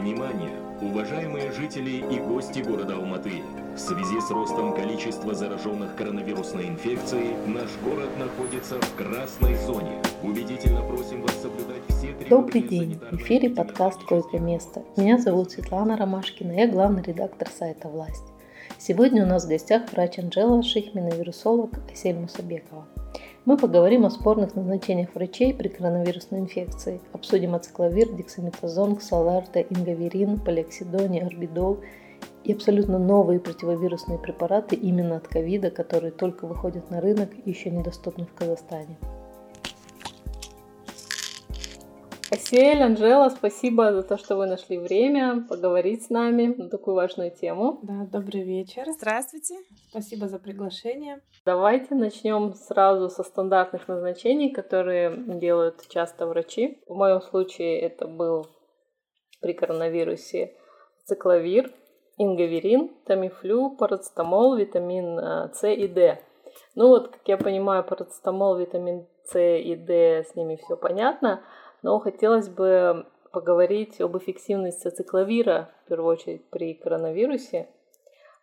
Внимание, уважаемые жители и гости города Алматы! В связи с ростом количества зараженных коронавирусной инфекцией, наш город находится в красной зоне. Убедительно просим вас соблюдать все требования Добрый день! В эфире подкаст «Койко место». Меня зовут Светлана Ромашкина, я главный редактор сайта «Власть». Сегодня у нас в гостях врач Анжела Шихмина, вирусолог Асель Мусабекова. Мы поговорим о спорных назначениях врачей при коронавирусной инфекции, обсудим ацикловир, дексаметазон, ксаларта, ингаверин, полиоксидони, орбидол и абсолютно новые противовирусные препараты именно от ковида, которые только выходят на рынок и еще недоступны в Казахстане. Асель, Анжела, спасибо за то, что вы нашли время поговорить с нами на такую важную тему. Да, добрый вечер. Здравствуйте. Спасибо за приглашение. Давайте начнем сразу со стандартных назначений, которые делают часто врачи. В моем случае это был при коронавирусе цикловир, ингаверин, тамифлю, парацетамол, витамин э, С и Д. Ну вот, как я понимаю, парацетамол, витамин С и Д, с ними все понятно но хотелось бы поговорить об эффективности цикловира, в первую очередь при коронавирусе,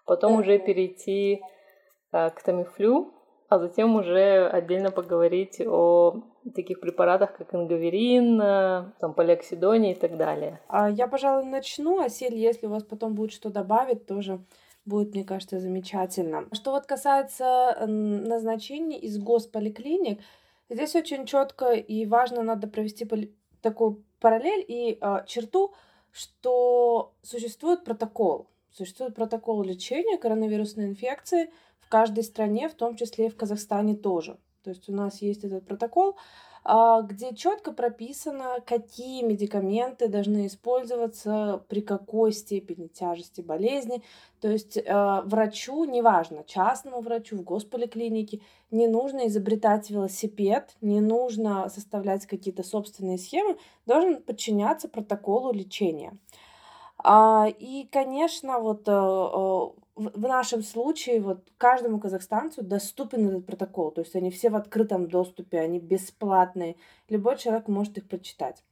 потом уже перейти э, к тамифлю, а затем уже отдельно поговорить о таких препаратах, как ингаверин, э, там, полиоксидоне и так далее. А я, пожалуй, начну, а Сель, если у вас потом будет что добавить, тоже будет, мне кажется, замечательно. Что вот касается назначений из госполиклиник, Здесь очень четко и важно надо провести такую параллель и э, черту, что существует протокол. Существует протокол лечения коронавирусной инфекции в каждой стране, в том числе и в Казахстане тоже. То есть у нас есть этот протокол, где четко прописано, какие медикаменты должны использоваться при какой степени тяжести болезни. То есть а, врачу, неважно, частному врачу в госполиклинике, не нужно изобретать велосипед, не нужно составлять какие-то собственные схемы, должен подчиняться протоколу лечения. А, и, конечно, вот в нашем случае вот каждому казахстанцу доступен этот протокол, то есть они все в открытом доступе, они бесплатные, любой человек может их прочитать.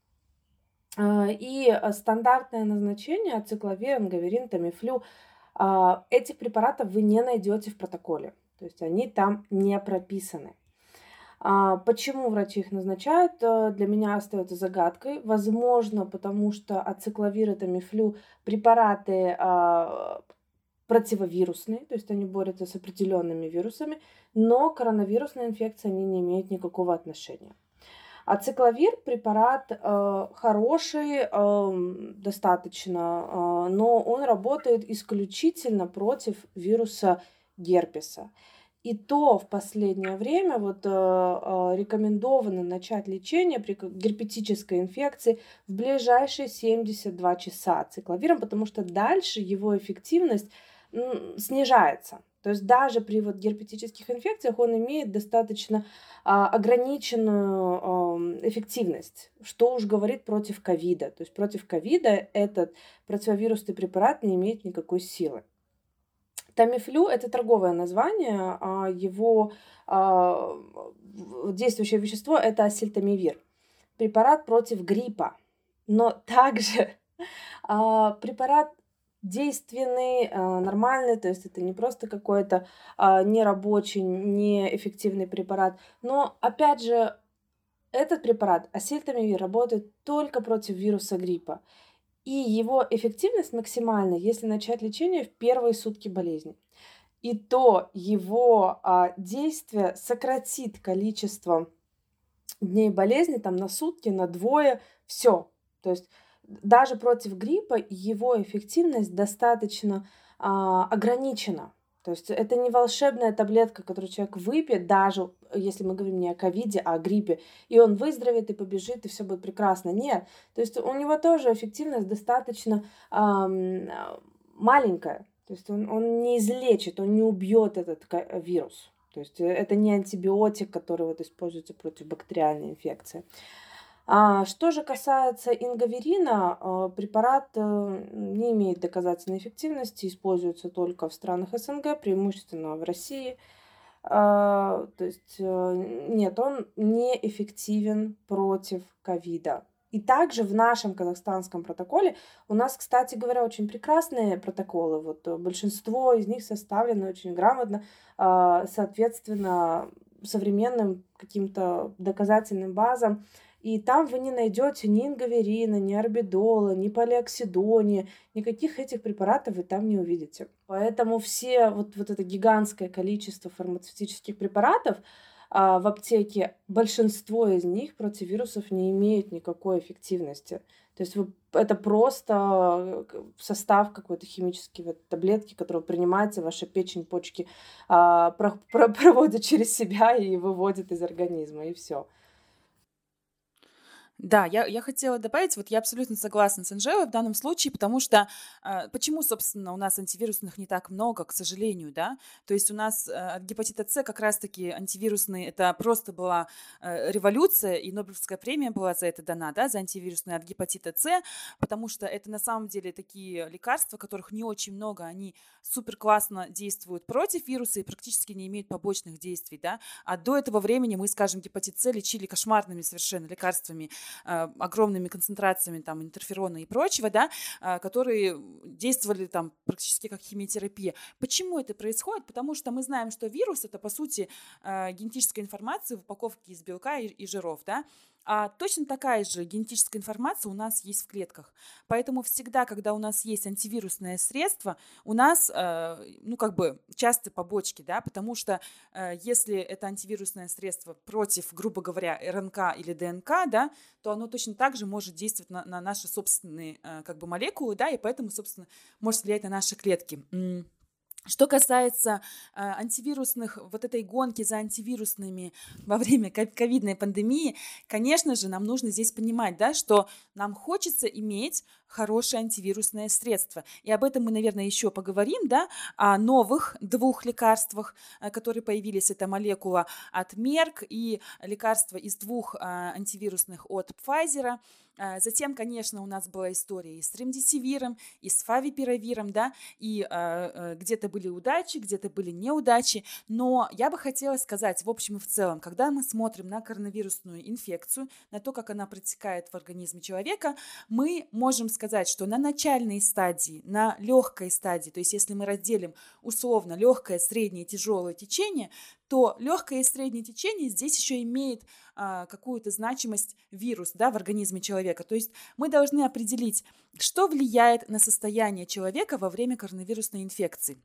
А, и а, стандартное назначение ацикловир, ангаверин, тамифлю, а, этих препаратов вы не найдете в протоколе, то есть они там не прописаны. Почему врачи их назначают, для меня остается загадкой. Возможно, потому что ацикловир и тамифлю препараты противовирусные, то есть они борются с определенными вирусами, но коронавирусная инфекция они не имеют никакого отношения. А цикловир препарат э, хороший, э, достаточно, э, но он работает исключительно против вируса герпеса. И то в последнее время вот, э, э, рекомендовано начать лечение при герпетической инфекции в ближайшие 72 часа цикловиром, потому что дальше его эффективность снижается. То есть даже при вот герпетических инфекциях он имеет достаточно а, ограниченную а, эффективность, что уж говорит против ковида. То есть против ковида этот противовирусный препарат не имеет никакой силы. Тамифлю – это торговое название, а его а, действующее вещество – это асельтамивир, препарат против гриппа. Но также а, препарат действенный, а, нормальный, то есть это не просто какой-то а, нерабочий, неэффективный препарат. Но, опять же, этот препарат, асельтамивир, работает только против вируса гриппа. И его эффективность максимальна, если начать лечение в первые сутки болезни. И то его а, действие сократит количество дней болезни там на сутки, на двое, все. То есть даже против гриппа его эффективность достаточно а, ограничена. То есть это не волшебная таблетка, которую человек выпьет, даже если мы говорим не о ковиде, а о гриппе, и он выздоровеет и побежит, и все будет прекрасно. Нет. То есть у него тоже эффективность достаточно эм, маленькая. То есть он, он не излечит, он не убьет этот вирус. То есть это не антибиотик, который вот используется против бактериальной инфекции. А, что же касается ингаверина, а, препарат э, не имеет доказательной эффективности, используется только в странах СНГ, преимущественно в России. А, то есть э, нет, он неэффективен против ковида. И также в нашем казахстанском протоколе у нас, кстати говоря, очень прекрасные протоколы. Вот э, большинство из них составлены очень грамотно, соответственно, современным каким-то доказательным базам. И там вы не найдете ни ингаверина, ни орбидола, ни полиоксидони, никаких этих препаратов вы там не увидите. Поэтому все вот, вот это гигантское количество фармацевтических препаратов а, в аптеке, большинство из них против вирусов не имеют никакой эффективности. То есть вы, это просто э, состав какой-то химический вот, таблетки, который принимается, ваша печень, почки а, про, про, проводит через себя и выводит из организма, и все. Да, я, я хотела добавить, вот я абсолютно согласна с Анжелой в данном случае, потому что э, почему, собственно, у нас антивирусных не так много, к сожалению, да? То есть у нас э, гепатита С как раз-таки антивирусные, это просто была э, революция, и Нобелевская премия была за это дана, да, за антивирусные от гепатита С, потому что это на самом деле такие лекарства, которых не очень много, они супер классно действуют против вируса и практически не имеют побочных действий, да? А до этого времени мы, скажем, гепатит С лечили кошмарными совершенно лекарствами, огромными концентрациями там интерферона и прочего, да, э, которые действовали там практически как химиотерапия. Почему это происходит? Потому что мы знаем, что вирус это по сути э, генетическая информация в упаковке из белка и жиров, да, а точно такая же генетическая информация у нас есть в клетках. Поэтому всегда, когда у нас есть антивирусное средство, у нас, э, ну, как бы, часто побочки, да, потому что э, если это антивирусное средство против, грубо говоря, РНК или ДНК, да, то оно точно так же может действовать на, на наши собственные, э, как бы, молекулы, да, и поэтому, собственно, может влиять на наши клетки. Что касается э, антивирусных, вот этой гонки за антивирусными во время ковидной пандемии, конечно же, нам нужно здесь понимать, да, что нам хочется иметь хорошее антивирусное средство. И об этом мы, наверное, еще поговорим, да, о новых двух лекарствах, э, которые появились. Это молекула от Merck и лекарство из двух э, антивирусных от Pfizer. А, затем, конечно, у нас была история и с ремдисивиром, и с фавипировиром, да, и э, где-то были удачи, где-то были неудачи, но я бы хотела сказать, в общем и в целом, когда мы смотрим на коронавирусную инфекцию, на то, как она протекает в организме человека, мы можем сказать, что на начальной стадии, на легкой стадии, то есть если мы разделим условно легкое, среднее, тяжелое течение, то легкое и среднее течение здесь еще имеет а, какую-то значимость вирус да, в организме человека. То есть мы должны определить, что влияет на состояние человека во время коронавирусной инфекции.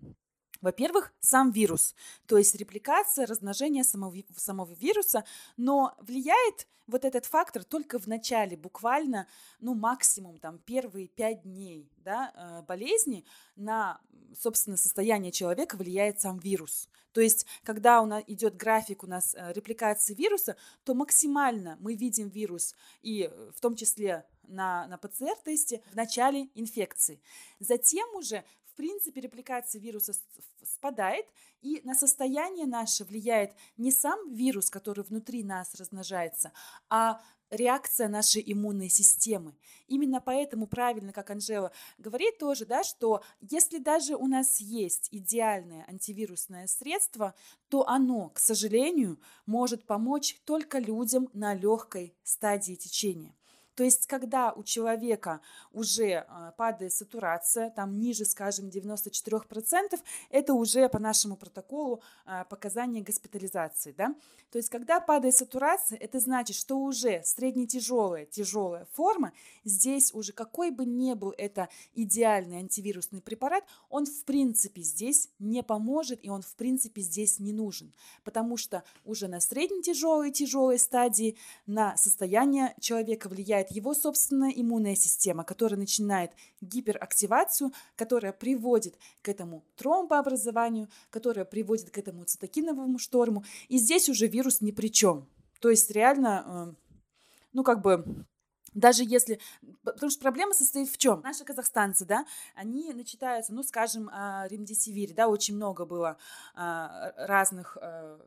Во-первых, сам вирус, то есть репликация, размножение самого, самого вируса, но влияет вот этот фактор только в начале, буквально, ну, максимум там первые пять дней да, э, болезни на, собственно, состояние человека влияет сам вирус. То есть, когда у нас идет график у нас э, репликации вируса, то максимально мы видим вирус, и э, в том числе на, на ПЦР-тесте в начале инфекции. Затем уже в принципе, репликация вируса спадает, и на состояние наше влияет не сам вирус, который внутри нас размножается, а реакция нашей иммунной системы. Именно поэтому правильно, как Анжела говорит тоже, да, что если даже у нас есть идеальное антивирусное средство, то оно, к сожалению, может помочь только людям на легкой стадии течения. То есть, когда у человека уже а, падает сатурация, там ниже, скажем, 94%, это уже по нашему протоколу а, показание госпитализации. Да? То есть, когда падает сатурация, это значит, что уже среднетяжелая, тяжелая форма, здесь уже какой бы ни был это идеальный антивирусный препарат, он в принципе здесь не поможет, и он в принципе здесь не нужен, потому что уже на среднетяжелой, тяжелой стадии на состояние человека влияет его собственная иммунная система, которая начинает гиперактивацию, которая приводит к этому тромбообразованию, которая приводит к этому цитокиновому шторму. И здесь уже вирус ни при чем. То есть реально, э, ну как бы даже если... Потому что проблема состоит в чем? Наши казахстанцы, да, они начитаются, ну, скажем, о ремдисивире, да, очень много было а, разных а,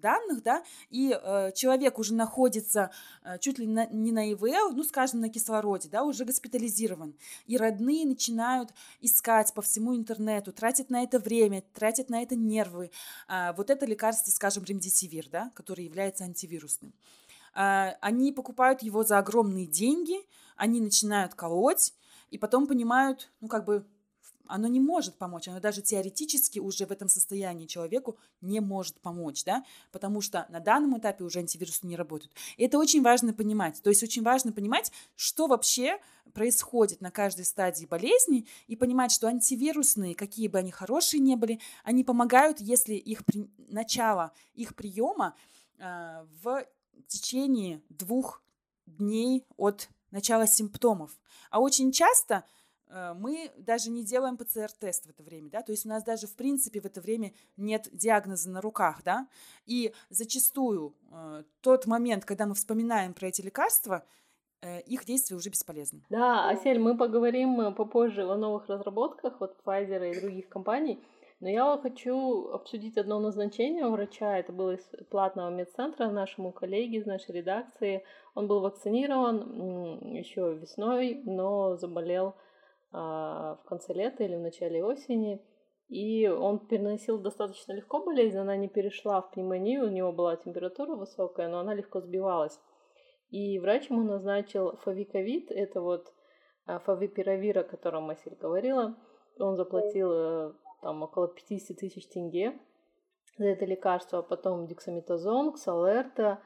данных, да, и а, человек уже находится а, чуть ли не на ИВЛ, ну, скажем, на кислороде, да, уже госпитализирован. И родные начинают искать по всему интернету, тратят на это время, тратят на это нервы. А, вот это лекарство, скажем, ремдисивир, да, который является антивирусным. А, они покупают его за огромные деньги, они начинают колоть, и потом понимают, ну, как бы, оно не может помочь, оно даже теоретически уже в этом состоянии человеку не может помочь, да, потому что на данном этапе уже антивирусы не работают. И это очень важно понимать, то есть очень важно понимать, что вообще происходит на каждой стадии болезни и понимать, что антивирусные, какие бы они хорошие не были, они помогают, если их при... начало их приема э, в течение двух дней от начала симптомов. А очень часто Э, мы даже не делаем ПЦР-тест в это время, да, то есть у нас даже в принципе в это время нет диагноза на руках, да, и зачастую э, тот момент, когда мы вспоминаем про эти лекарства, э, их действие уже бесполезно. Да, Асель, мы поговорим э, попозже о новых разработках вот Pfizer и других компаний, но я хочу обсудить одно назначение врача. Это было из платного медцентра нашему коллеге из нашей редакции. Он был вакцинирован еще весной, но заболел а, в конце лета или в начале осени. И он переносил достаточно легко болезнь, она не перешла в пневмонию, у него была температура высокая, но она легко сбивалась. И врач ему назначил фавиковид, это вот а, фавипиравир, о котором Масиль говорила. Он заплатил э, там около 50 тысяч тенге за это лекарство, а потом дексаметазон, ксалерта,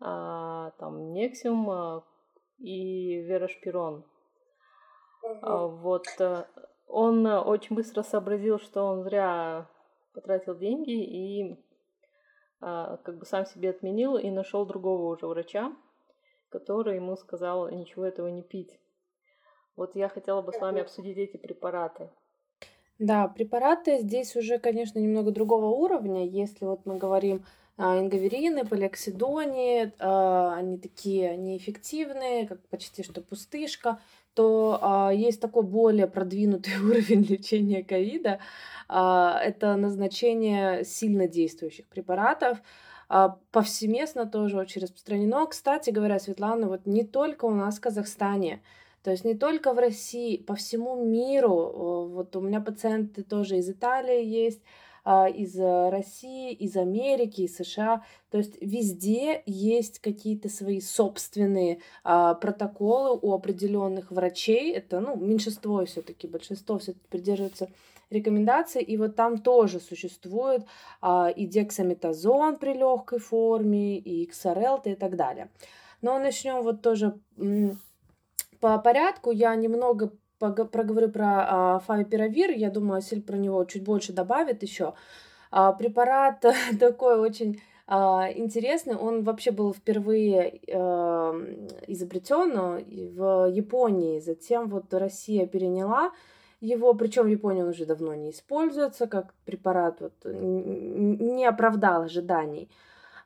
а, там нексиум и верошпирон. А, вот э, он э, очень быстро сообразил, что он зря потратил деньги и а, как бы сам себе отменил и нашел другого уже врача, который ему сказал ничего этого не пить. Вот я хотела бы с вами обсудить эти препараты. Да, препараты здесь уже, конечно, немного другого уровня. Если вот мы говорим а, ингаверины, полиоксидони, они такие неэффективные, как почти что пустышка то а, есть такой более продвинутый уровень лечения ковида. А, это назначение сильно действующих препаратов. А, повсеместно тоже очень распространено. Кстати говоря, Светлана, вот не только у нас в Казахстане, то есть не только в России, по всему миру. Вот у меня пациенты тоже из Италии есть, а, из э, России, из Америки, из США. То есть везде есть какие-то свои собственные а, протоколы у определенных врачей. Это ну, меньшинство все-таки, большинство все-таки придерживается рекомендаций. И вот там тоже существует а, и дексаметазон при легкой форме, и XRL и так далее. Но начнем вот тоже по порядку. Я немного проговорю про фавипиравир, я думаю, Силь про него чуть больше добавит еще. А, препарат такой очень а, интересный, он вообще был впервые а, изобретен в Японии, затем вот Россия переняла его, причем в Японии он уже давно не используется, как препарат вот, не оправдал ожиданий.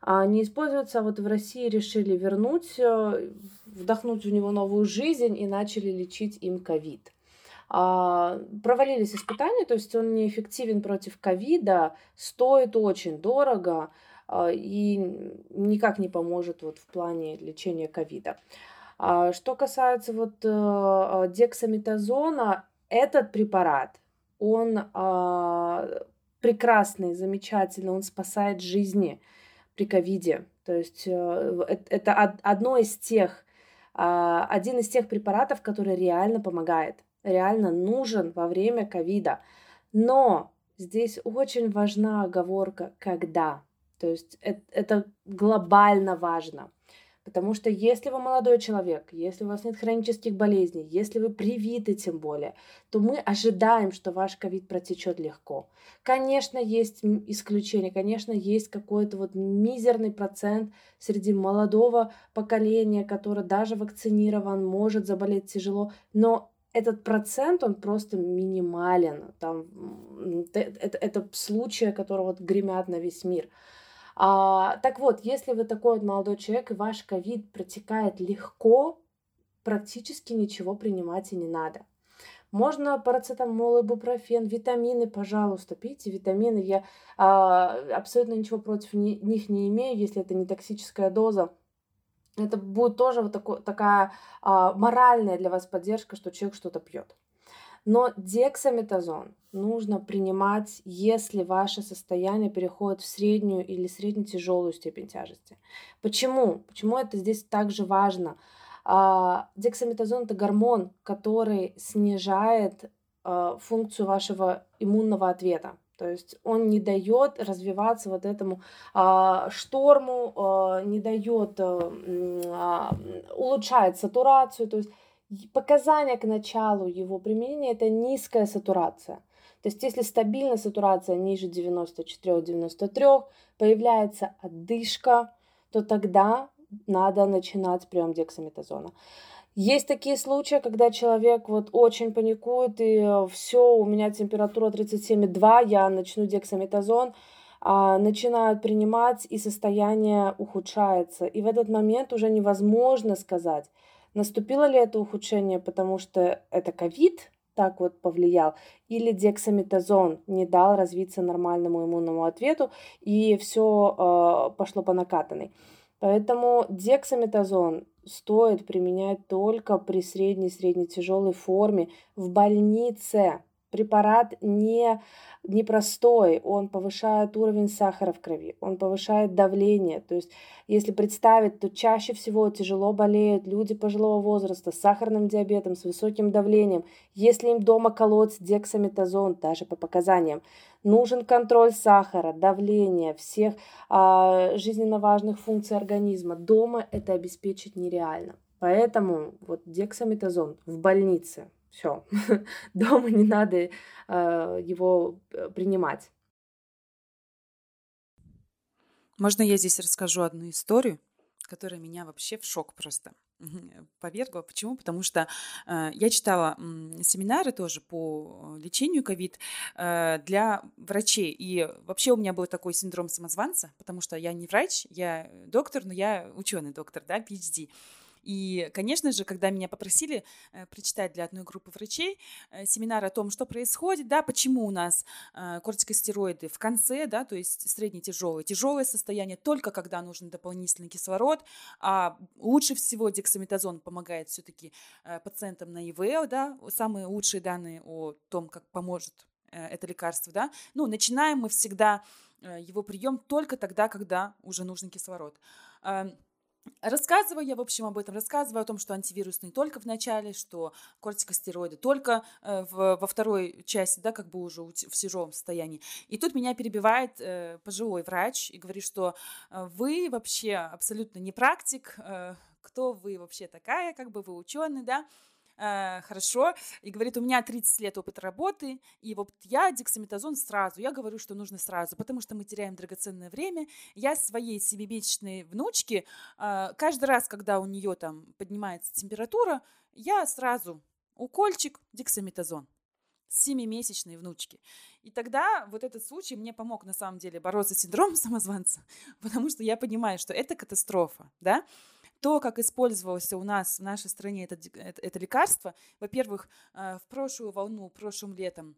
А не используется, а вот в России решили вернуть э, вдохнуть в него новую жизнь и начали лечить им ковид. А, провалились испытания, то есть он неэффективен против ковида, стоит очень дорого и никак не поможет вот в плане лечения ковида. Что касается вот а, дексаметазона, этот препарат, он прекрасный, замечательный, он спасает жизни при ковиде. То есть э, это одно из тех а, один из тех препаратов, который реально помогает, реально нужен во время ковида. Но здесь очень важна оговорка «когда». То есть это, это глобально важно. Потому что если вы молодой человек, если у вас нет хронических болезней, если вы привиты тем более, то мы ожидаем, что ваш ковид протечет легко. Конечно, есть исключения, конечно, есть какой-то вот мизерный процент среди молодого поколения, который даже вакцинирован, может заболеть тяжело, но этот процент, он просто минимален. Там, это, это случаи, которые вот гремят на весь мир. А, так вот, если вы такой вот молодой человек, и ваш ковид протекает легко, практически ничего принимать и не надо. Можно парацетамол, ибупрофен, витамины, пожалуйста, пейте витамины. Я а, абсолютно ничего против ни, них не имею, если это не токсическая доза. Это будет тоже вот такой, такая а, моральная для вас поддержка, что человек что-то пьет. Но дексаметазон нужно принимать, если ваше состояние переходит в среднюю или средне-тяжелую степень тяжести. Почему? Почему это здесь также важно? А, дексаметазон это гормон, который снижает а, функцию вашего иммунного ответа. То есть он не дает развиваться вот этому а, шторму, а, не дает а, улучшает сатурацию. То есть показания к началу его применения это низкая сатурация. То есть если стабильная сатурация ниже 94-93, появляется отдышка, то тогда надо начинать прием дексаметазона. Есть такие случаи, когда человек вот очень паникует, и э, все, у меня температура 37,2, я начну дексаметазон, а, начинают принимать, и состояние ухудшается. И в этот момент уже невозможно сказать, наступило ли это ухудшение, потому что это ковид, так вот повлиял, или дексаметазон не дал развиться нормальному иммунному ответу, и все э, пошло по накатанной. Поэтому дексаметазон стоит применять только при средней-средней тяжелой форме в больнице. Препарат не непростой, он повышает уровень сахара в крови, он повышает давление. То есть, если представить, то чаще всего тяжело болеют люди пожилого возраста с сахарным диабетом, с высоким давлением. Если им дома колоть дексаметазон, даже по показаниям, нужен контроль сахара, давления, всех а, жизненно важных функций организма. Дома это обеспечить нереально. Поэтому вот дексаметазон в больнице все. Дома не надо э, его э, принимать. Можно я здесь расскажу одну историю, которая меня вообще в шок просто повергла. Почему? Потому что э, я читала э, семинары тоже по лечению ковид э, для врачей. И вообще у меня был такой синдром самозванца, потому что я не врач, я доктор, но я ученый доктор, да, PhD. И, конечно же, когда меня попросили э, прочитать для одной группы врачей э, семинар о том, что происходит, да, почему у нас э, кортикостероиды в конце, да, то есть средне-тяжелое, тяжелое состояние только когда нужен дополнительный кислород, а лучше всего дексаметазон помогает все-таки пациентам на ИВЛ, да, самые лучшие данные о том, как поможет это лекарство, да, ну, начинаем мы всегда его прием только тогда, когда уже нужен кислород. Рассказываю я, в общем, об этом, рассказываю о том, что антивирусные только в начале, что кортикостероиды только э, в, во второй части, да, как бы уже в тяжелом состоянии. И тут меня перебивает э, пожилой врач и говорит, что э, вы вообще абсолютно не практик, э, кто вы вообще такая, как бы вы ученый, да, э, хорошо, и говорит, у меня 30 лет опыта работы, и вот я дексаметазон сразу, я говорю, что нужно сразу, потому что мы теряем драгоценное время. Я своей семимесячной внучке э, каждый раз, когда у нее там поднимается температура, я сразу укольчик дексаметазон семимесячной внучки. И тогда вот этот случай мне помог на самом деле бороться с синдромом самозванца, потому что я понимаю, что это катастрофа, да, то, как использовалось у нас в нашей стране это, это, это лекарство, во-первых, э, в прошлую волну, прошлым летом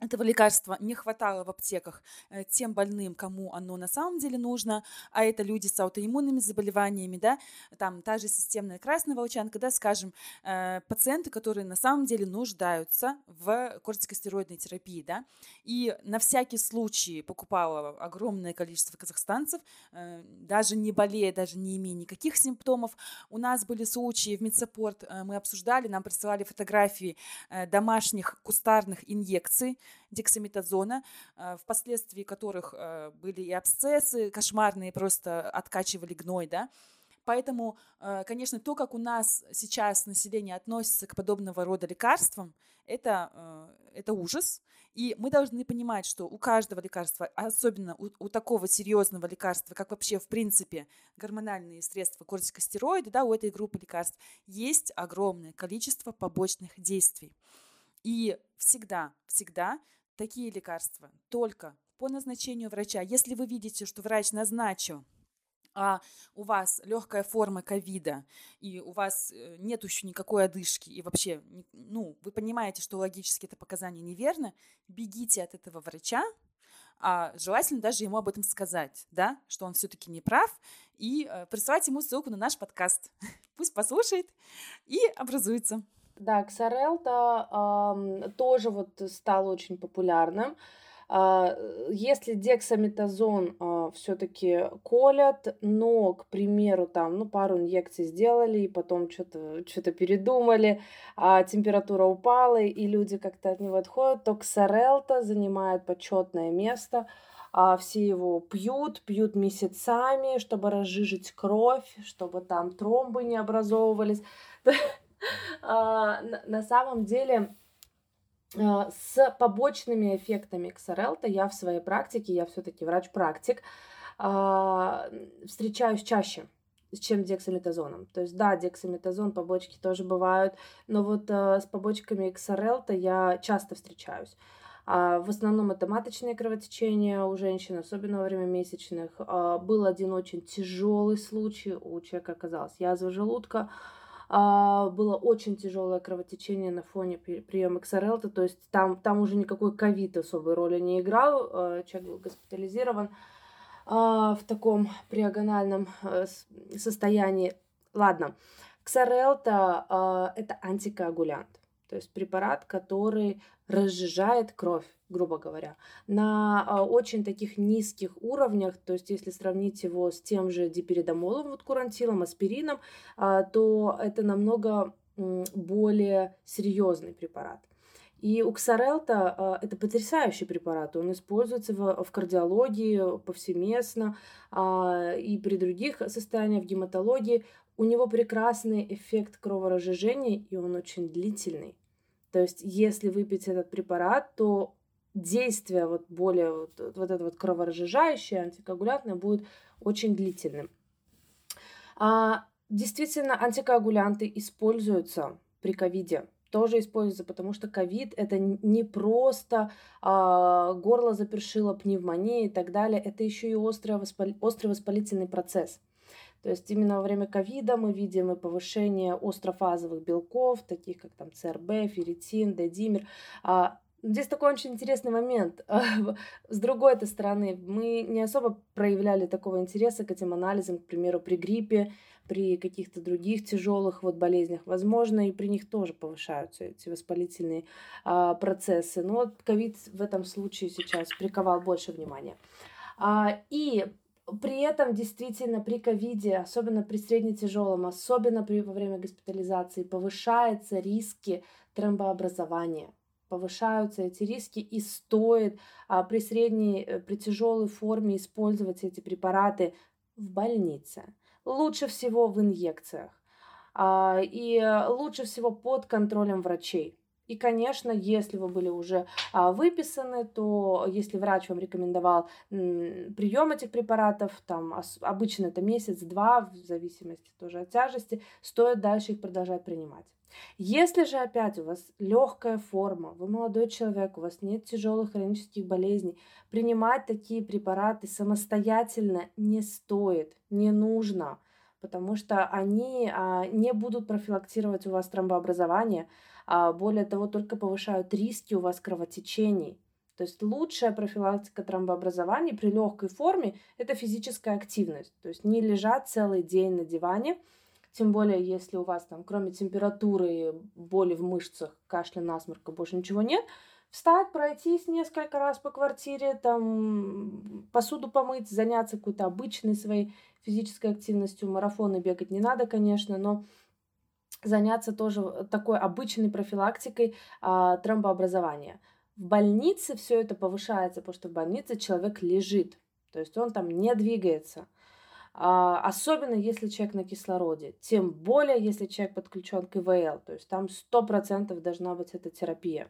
этого лекарства не хватало в аптеках э, тем больным, кому оно на самом деле нужно, а это люди с аутоиммунными заболеваниями, да, там та же системная красная волчанка, да, скажем, э, пациенты, которые на самом деле нуждаются в кортикостероидной терапии, да, и на всякий случай покупала огромное количество казахстанцев, э, даже не болея, даже не имея никаких симптомов. У нас были случаи в медсаппорт, мы обсуждали, нам присылали фотографии домашних кустарных инъекций, дексаметазона, э, впоследствии которых э, были и абсцессы кошмарные, просто откачивали гной, да. Поэтому, э, конечно, то, как у нас сейчас население относится к подобного рода лекарствам, это, это ужас. И мы должны понимать, что у каждого лекарства, особенно у, у такого серьезного лекарства, как вообще, в принципе, гормональные средства кортикостероиды, да, у этой группы лекарств, есть огромное количество побочных действий. И всегда, всегда такие лекарства только по назначению врача. Если вы видите, что врач назначил а у вас легкая форма ковида, и у вас э, нет еще никакой одышки, и вообще, ну, вы понимаете, что логически это показание неверно, бегите от этого врача, а желательно даже ему об этом сказать, да, что он все-таки не прав, и э, присылать ему ссылку на наш подкаст. Пусть послушает и образуется. Да, Xarelto э, тоже вот стал очень популярным. А, если дексаметазон а, все-таки колят, но, к примеру, там, ну, пару инъекций сделали, и потом что-то что передумали, а температура упала, и люди как-то от него отходят, то ксарелта занимает почетное место. А все его пьют, пьют месяцами, чтобы разжижить кровь, чтобы там тромбы не образовывались. На самом деле а, с побочными эффектами XRL-то я в своей практике, я все-таки врач-практик, а, встречаюсь чаще, чем дексаметазоном. То есть, да, дексаметазон, побочки тоже бывают, но вот а, с побочками XRL-то я часто встречаюсь. В основном это маточные кровотечения у женщин, особенно во время месячных. Был один очень тяжелый случай, у человека оказалась язва желудка, а, было очень тяжелое кровотечение на фоне приема XRL, то есть там, там уже никакой ковид особой роли не играл, а, человек был госпитализирован а, в таком приагональном э, состоянии. Ладно, XRL это антикоагулянт. То есть препарат, который разжижает кровь, грубо говоря, на а, очень таких низких уровнях. То есть если сравнить его с тем же диперидомолом, вот курантилом, аспирином, а, то это намного более серьезный препарат. И уксарелта а, это потрясающий препарат. Он используется в, в кардиологии повсеместно и при других состояниях в гематологии. У него прекрасный эффект кроворазжижения, и он очень длительный. То есть, если выпить этот препарат, то действие вот более вот, вот это вот кроворазжижающее, антикоагулянтное будет очень длительным. А, действительно, антикоагулянты используются при ковиде тоже используется, потому что ковид это не просто а, горло запершило, пневмония и так далее, это еще и острый, воспал... острый воспалительный процесс. То есть именно во время ковида мы видим и повышение острофазовых белков, таких как там ЦРБ, ферритин, дедимер. А, Здесь такой очень интересный момент. С другой этой стороны, мы не особо проявляли такого интереса к этим анализам, к примеру, при гриппе, при каких-то других тяжелых вот болезнях. Возможно, и при них тоже повышаются эти воспалительные а, процессы. Но вот ковид в этом случае сейчас приковал больше внимания. А, и при этом действительно при ковиде, особенно при средне-тяжелом, особенно при, во время госпитализации, повышаются риски тромбообразования повышаются эти риски и стоит а, при средней, э, при тяжелой форме использовать эти препараты в больнице. Лучше всего в инъекциях. А, и лучше всего под контролем врачей. И, конечно, если вы были уже а, выписаны, то если врач вам рекомендовал прием этих препаратов, там обычно это месяц-два, в зависимости тоже от тяжести, стоит дальше их продолжать принимать. Если же опять у вас легкая форма, вы молодой человек, у вас нет тяжелых хронических болезней, принимать такие препараты самостоятельно не стоит, не нужно, потому что они а, не будут профилактировать у вас тромбообразование, более того, только повышают риски у вас кровотечений. То есть лучшая профилактика тромбообразования при легкой форме – это физическая активность. То есть не лежать целый день на диване, тем более если у вас там кроме температуры, боли в мышцах, кашля, насморка больше ничего нет, встать, пройтись несколько раз по квартире, там посуду помыть, заняться какой-то обычной своей физической активностью. Марафоны бегать не надо, конечно, но заняться тоже такой обычной профилактикой а, тромбообразования. В больнице все это повышается, потому что в больнице человек лежит, то есть он там не двигается. А, особенно если человек на кислороде, тем более если человек подключен к ИВЛ, то есть там 100% должна быть эта терапия.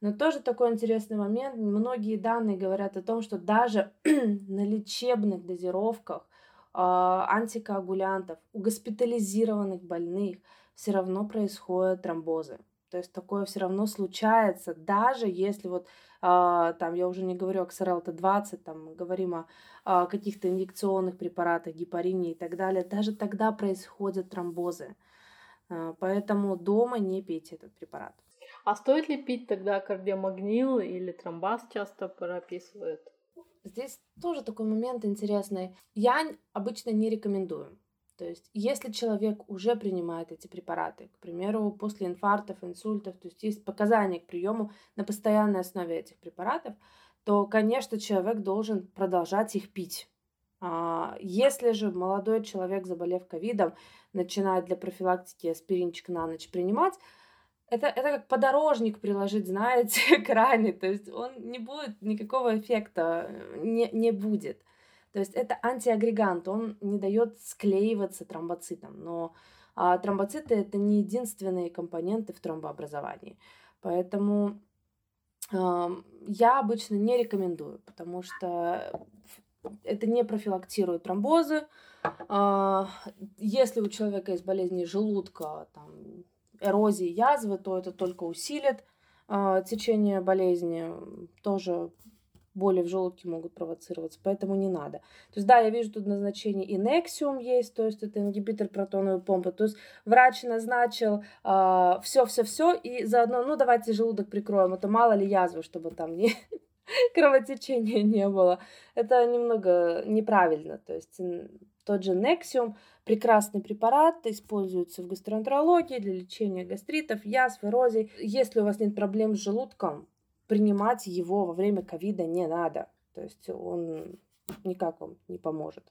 Но тоже такой интересный момент, многие данные говорят о том, что даже на лечебных дозировках э, антикоагулянтов у госпитализированных больных все равно происходят тромбозы. То есть такое все равно случается, даже если вот а, там я уже не говорю о XRLT-20, там мы говорим о, о каких-то инъекционных препаратах, гепарине и так далее, даже тогда происходят тромбозы. А, поэтому дома не пейте этот препарат. А стоит ли пить тогда кардиомагнил или тромбаз часто прописывают? Здесь тоже такой момент интересный. Я обычно не рекомендую. То есть, если человек уже принимает эти препараты, к примеру, после инфарктов, инсультов, то есть есть показания к приему на постоянной основе этих препаратов, то, конечно, человек должен продолжать их пить. А, если же молодой человек, заболев ковидом, начинает для профилактики аспиринчик на ночь принимать, это, это как подорожник приложить, знаете, к ране. То есть он не будет, никакого эффекта не, не будет. То есть это антиагрегант, он не дает склеиваться тромбоцитам. Но а, тромбоциты это не единственные компоненты в тромбообразовании. Поэтому э, я обычно не рекомендую, потому что это не профилактирует тромбозы. Э, если у человека есть болезни желудка, там, эрозии язвы, то это только усилит э, течение болезни. Тоже боли в желудке могут провоцироваться, поэтому не надо. То есть, да, я вижу тут назначение и Nexium есть, то есть это ингибитор протоновой помпы. То есть врач назначил все-все-все, э, и заодно, ну, давайте желудок прикроем, это мало ли язвы, чтобы там не кровотечения не было. Это немного неправильно. То есть тот же Nexium прекрасный препарат, используется в гастроэнтерологии для лечения гастритов, язв, эрозий. Если у вас нет проблем с желудком, принимать его во время ковида не надо. То есть он никак вам не поможет.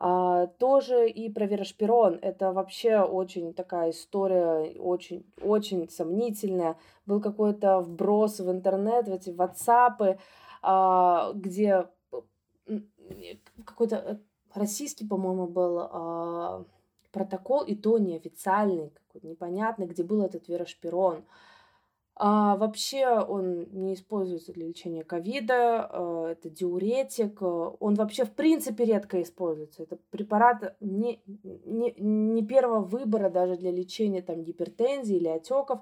А, тоже и про верошпирон. Это вообще очень такая история, очень, очень сомнительная. Был какой-то вброс в интернет, в эти WhatsApp, а, где какой-то российский, по-моему, был а, протокол, и то неофициальный, какой-то непонятный, где был этот верошпирон. А, вообще он не используется для лечения ковида, а, это диуретик, а, он вообще в принципе редко используется. Это препарат не, не, не первого выбора даже для лечения там, гипертензии или отеков.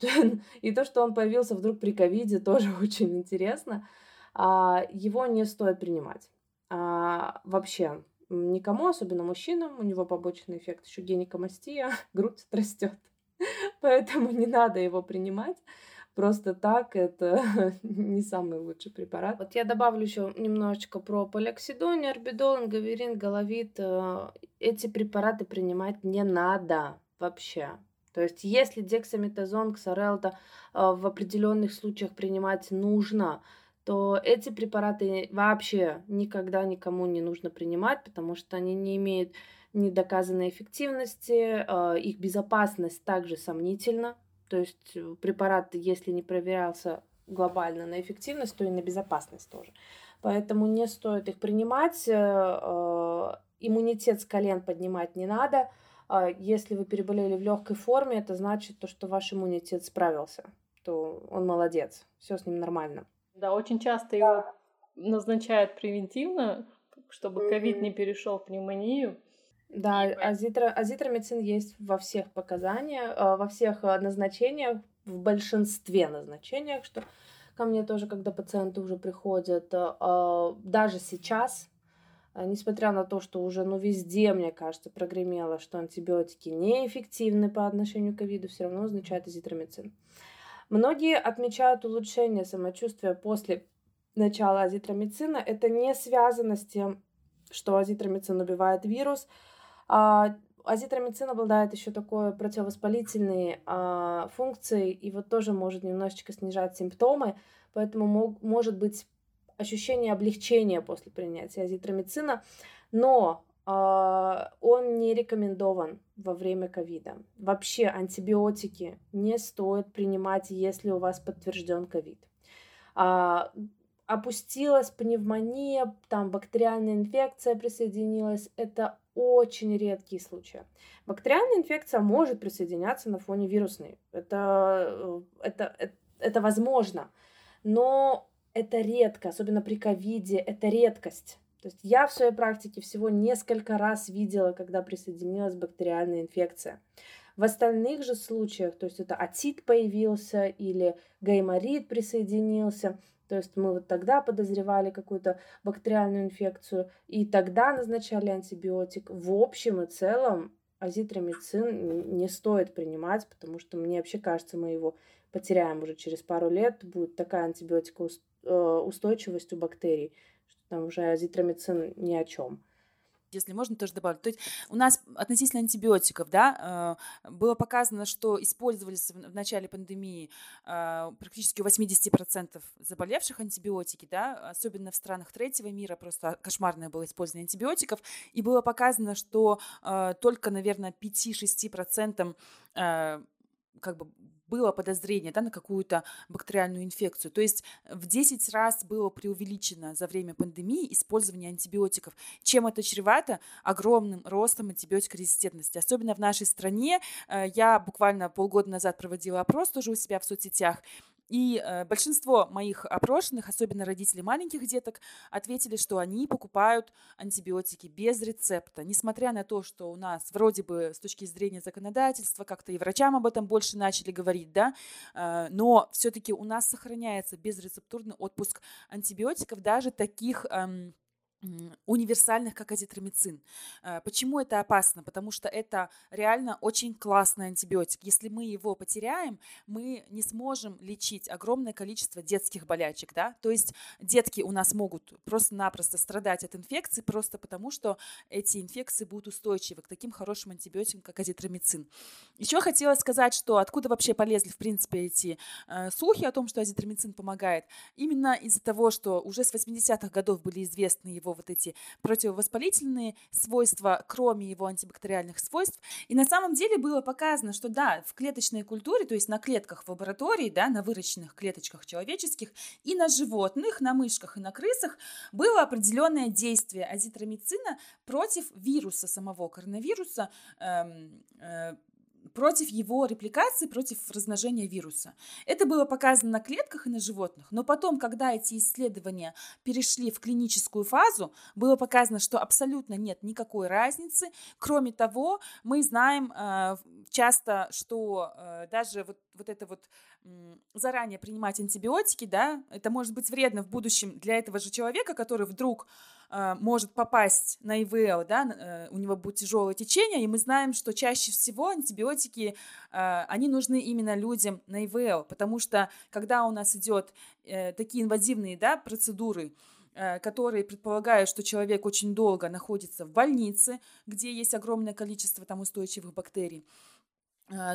И то, что он появился вдруг при ковиде, тоже очень интересно. А, его не стоит принимать. А, вообще, никому, особенно мужчинам, у него побочный эффект еще геникомастия, грудь растет. Поэтому не надо его принимать. Просто так это не самый лучший препарат. Вот я добавлю еще немножечко про полиоксидон, орбидол, ингаверин, головит. Э, эти препараты принимать не надо вообще. То есть, если дексаметазон, ксарелта э, в определенных случаях принимать нужно, то эти препараты вообще никогда никому не нужно принимать, потому что они не имеют недоказанной эффективности, а, их безопасность также сомнительна. То есть э, препарат, если не проверялся глобально на эффективность, то и на безопасность тоже. Поэтому не стоит их принимать. Э, а, иммунитет с колен поднимать не надо. А если вы переболели в легкой форме, это значит то, что ваш иммунитет справился, то он молодец, все с ним нормально. Да, очень часто его назначают превентивно, чтобы ковид не перешел в пневмонию. Да, азитро, азитромицин есть во всех показаниях, э, во всех э, назначениях, в большинстве назначениях, что ко мне тоже, когда пациенты уже приходят, э, даже сейчас, несмотря на то, что уже ну, везде, мне кажется, прогремело, что антибиотики неэффективны по отношению к ковиду, все равно означает азитромицин. Многие отмечают улучшение самочувствия после начала азитромицина. Это не связано с тем, что азитромицин убивает вирус, азитромицин обладает еще такой противовоспалительной а, функцией, и вот тоже может немножечко снижать симптомы, поэтому мог, может быть ощущение облегчения после принятия азитромицина, но а, он не рекомендован во время ковида. Вообще антибиотики не стоит принимать, если у вас подтвержден ковид. А, опустилась пневмония, там бактериальная инфекция присоединилась. Это очень редкие случаи. Бактериальная инфекция может присоединяться на фоне вирусной. Это, э, это, это, это возможно. Но это редко, особенно при ковиде, это редкость. То есть я в своей практике всего несколько раз видела, когда присоединилась бактериальная инфекция. В остальных же случаях, то есть это отит появился или гайморит присоединился, то есть мы вот тогда подозревали какую-то бактериальную инфекцию, и тогда назначали антибиотик. В общем и целом азитромицин не стоит принимать, потому что мне вообще кажется, мы его потеряем уже через пару лет. Будет такая антибиотикоустойчивость э, у бактерий, что там уже азитромицин ни о чем. Если можно, тоже добавлю. То есть у нас относительно антибиотиков, да, э, было показано, что использовались в начале пандемии э, практически у 80% заболевших антибиотики, да, особенно в странах третьего мира, просто кошмарное было использование антибиотиков, и было показано, что э, только, наверное, 5-6% как бы было подозрение да, на какую-то бактериальную инфекцию. То есть в 10 раз было преувеличено за время пандемии использование антибиотиков. Чем это чревато? Огромным ростом антибиотикорезистентности. Особенно в нашей стране. Э, я буквально полгода назад проводила опрос тоже у себя в соцсетях, и э, большинство моих опрошенных, особенно родители маленьких деток, ответили, что они покупают антибиотики без рецепта, несмотря на то, что у нас вроде бы с точки зрения законодательства как-то и врачам об этом больше начали говорить, да, э, но все-таки у нас сохраняется безрецептурный отпуск антибиотиков, даже таких э, универсальных, как азитромицин. Э, почему это опасно? Потому что это реально очень классный антибиотик. Если мы его потеряем, мы не сможем лечить огромное количество детских болячек. Да? То есть детки у нас могут просто-напросто страдать от инфекций, просто потому что эти инфекции будут устойчивы к таким хорошим антибиотикам, как азитромицин. Еще хотела сказать, что откуда вообще полезли, в принципе, эти э, слухи о том, что азитромицин помогает. Именно из-за того, что уже с 80-х годов были известны его его вот эти противовоспалительные свойства, кроме его антибактериальных свойств. И на самом деле было показано, что да, в клеточной культуре, то есть на клетках в лаборатории, да, на выращенных клеточках человеческих и на животных, на мышках и на крысах было определенное действие азитромицина против вируса самого коронавируса, эм, э, против его репликации, против размножения вируса. Это было показано на клетках и на животных, но потом, когда эти исследования перешли в клиническую фазу, было показано, что абсолютно нет никакой разницы. Кроме того, мы знаем э, часто, что э, даже вот, вот это вот заранее принимать антибиотики, да, это может быть вредно в будущем для этого же человека, который вдруг э, может попасть на ИВЛ, да, э, у него будет тяжелое течение, и мы знаем, что чаще всего антибиотики, э, они нужны именно людям на ИВЛ, потому что когда у нас идет э, такие инвазивные, да, процедуры, э, которые предполагают, что человек очень долго находится в больнице, где есть огромное количество там устойчивых бактерий,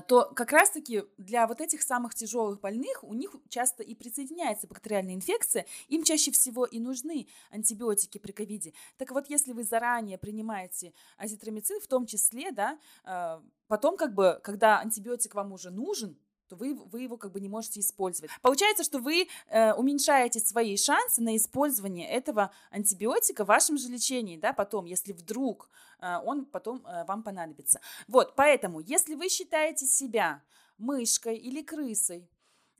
то как раз-таки для вот этих самых тяжелых больных у них часто и присоединяется бактериальная инфекция, им чаще всего и нужны антибиотики при ковиде. Так вот, если вы заранее принимаете азитромицин, в том числе, да, э, потом как бы, когда антибиотик вам уже нужен, то вы, вы его как бы не можете использовать. Получается, что вы э, уменьшаете свои шансы на использование этого антибиотика в вашем же лечении, да, потом, если вдруг э, он потом э, вам понадобится. Вот, поэтому, если вы считаете себя мышкой или крысой,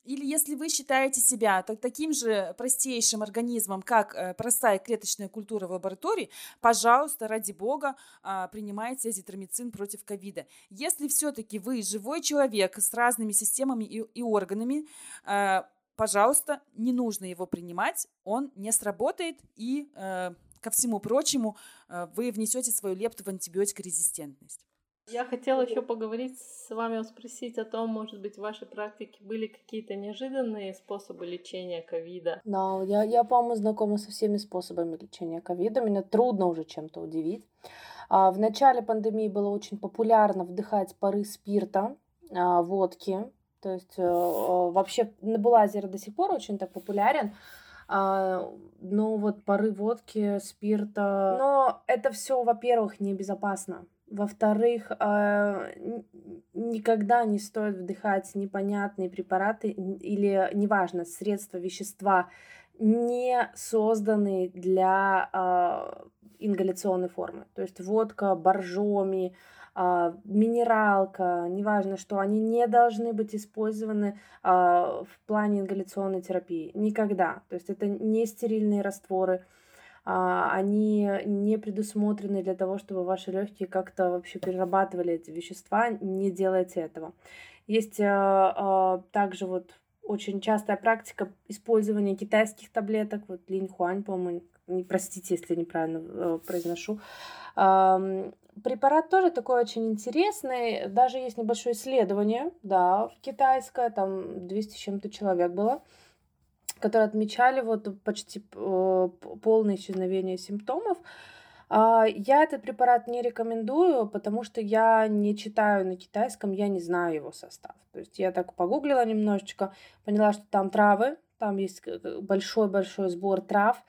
или если вы считаете себя так, таким же простейшим организмом, как э, простая клеточная культура в лаборатории, пожалуйста, ради бога, э, принимайте азитромицин против ковида. Если все-таки вы живой человек с разными системами и, и органами, э, пожалуйста, не нужно его принимать, он не сработает и, э, ко всему прочему, вы внесете свою лепту в антибиотикорезистентность. Я хотела еще поговорить с вами, спросить о том, может быть, в вашей практике были какие-то неожиданные способы лечения ковида? Да, я, я по-моему, знакома со всеми способами лечения ковида. Меня трудно уже чем-то удивить. А, в начале пандемии было очень популярно вдыхать пары спирта, а, водки. То есть а, вообще Небулайзер до сих пор очень так популярен. А, но вот пары водки, спирта. Но это все, во-первых, небезопасно. Во-вторых, а, никогда не стоит вдыхать непонятные препараты или, неважно, средства, вещества, не созданные для а, ингаляционной формы. То есть водка, боржоми, а, минералка, неважно что, они не должны быть использованы в плане ингаляционной терапии. Никогда. То есть это не стерильные растворы, они не предусмотрены для того, чтобы ваши легкие как-то вообще перерабатывали эти вещества. Не делайте этого. Есть а, а, также вот очень частая практика использования китайских таблеток, вот линь-хуань, по-моему, не простите, если неправильно произношу. Препарат тоже такой очень интересный, даже есть небольшое исследование, да, китайское, там 200 с чем-то человек было, которые отмечали вот почти э, полное исчезновение симптомов А, я этот препарат не рекомендую, потому что я не читаю на китайском, я не знаю его состав. То есть я так погуглила немножечко, поняла, что там травы, там есть большой-большой сбор трав,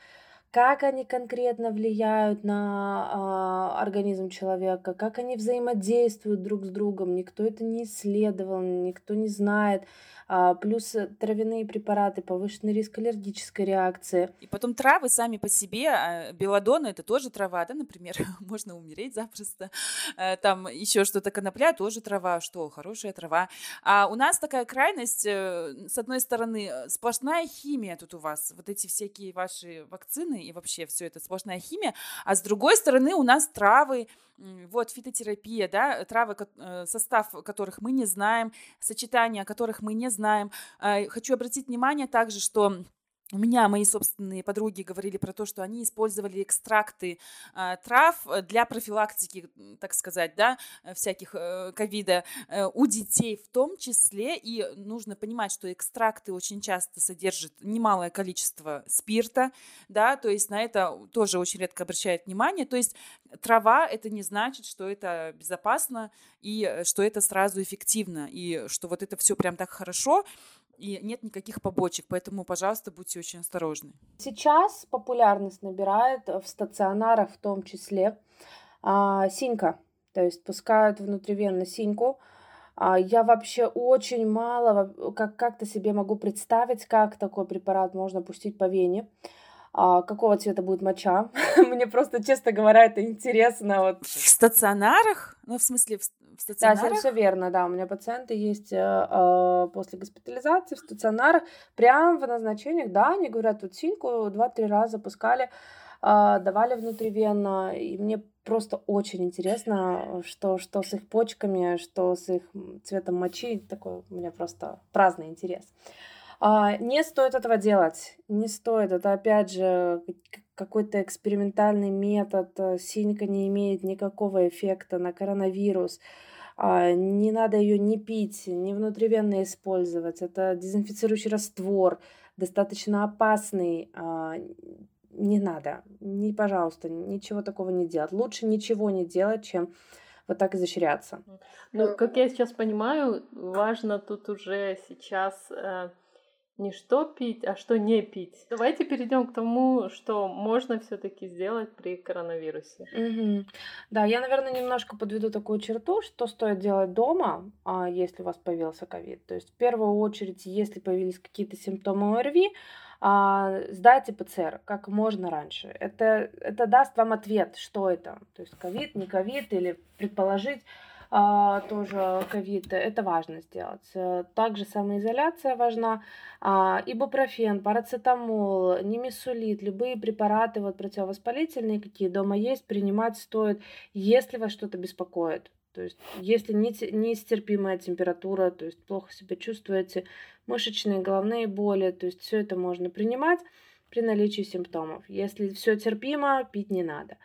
как они конкретно влияют на э, организм человека, как они взаимодействуют друг с другом, никто это не исследовал, никто не знает. А, плюс э, травяные препараты, повышенный риск аллергической реакции. И потом травы сами по себе, а, это тоже трава, да, например, можно умереть запросто. Э, там еще что-то конопля тоже трава, что хорошая трава. А у нас такая крайность, э, с одной стороны, сплошная химия тут у вас, вот эти всякие ваши вакцины и вообще все это сплошная химия, а с другой стороны у нас травы, вот фитотерапия, да, травы, состав которых мы не знаем, сочетания которых мы не знаем. А, хочу обратить внимание также, что у меня мои собственные подруги говорили про то, что они использовали экстракты э, трав для профилактики, так сказать, да, всяких э, ковида э, у детей в том числе. И нужно понимать, что экстракты очень часто содержат немалое количество спирта, да, то есть на это тоже очень редко обращают внимание. То есть трава это не значит, что это безопасно и э, что это сразу эффективно и что вот это все прям так хорошо и нет никаких побочек, поэтому, пожалуйста, будьте очень осторожны. Сейчас популярность набирает в стационарах в том числе а, синька, то есть пускают внутривенно синьку. А, я вообще очень мало как, как-то себе могу представить, как такой препарат можно пустить по вене. А, какого цвета будет моча. Мне просто, честно говоря, это интересно. Вот. В стационарах? Ну, в смысле, в в стационарах? Да, все верно, да. У меня пациенты есть э, после госпитализации в стационарах, прямо в назначениях, да, они говорят, тут синьку два-три раза пускали, э, давали внутривенно, и мне просто очень интересно, что, что с их почками, что с их цветом мочи, такой у меня просто праздный интерес. Не стоит этого делать, не стоит. Это опять же какой-то экспериментальный метод. Синька не имеет никакого эффекта на коронавирус. А, не надо ее не пить, не внутривенно использовать. Это дезинфицирующий раствор, достаточно опасный. А, не надо, не, пожалуйста, ничего такого не делать. Лучше ничего не делать, чем вот так изощряться. Ну, как я сейчас понимаю, важно тут уже сейчас э, не что пить, а что не пить. Давайте перейдем к тому, что можно все-таки сделать при коронавирусе. Угу. Да, я, наверное, немножко подведу такую черту, что стоит делать дома, а, если у вас появился ковид. То есть, в первую очередь, если появились какие-то симптомы ОРВИ, а, сдайте ПЦР как можно раньше. Это, это даст вам ответ, что это. То есть ковид, не ковид, или предположить, тоже ковид, это важно сделать. Также самоизоляция важна. А, ибупрофен, парацетамол, немесулит, любые препараты вот противовоспалительные, какие дома есть, принимать стоит, если вас что-то беспокоит. То есть, если нестерпимая температура, то есть плохо себя чувствуете, мышечные, головные боли, то есть все это можно принимать при наличии симптомов. Если все терпимо, пить не надо.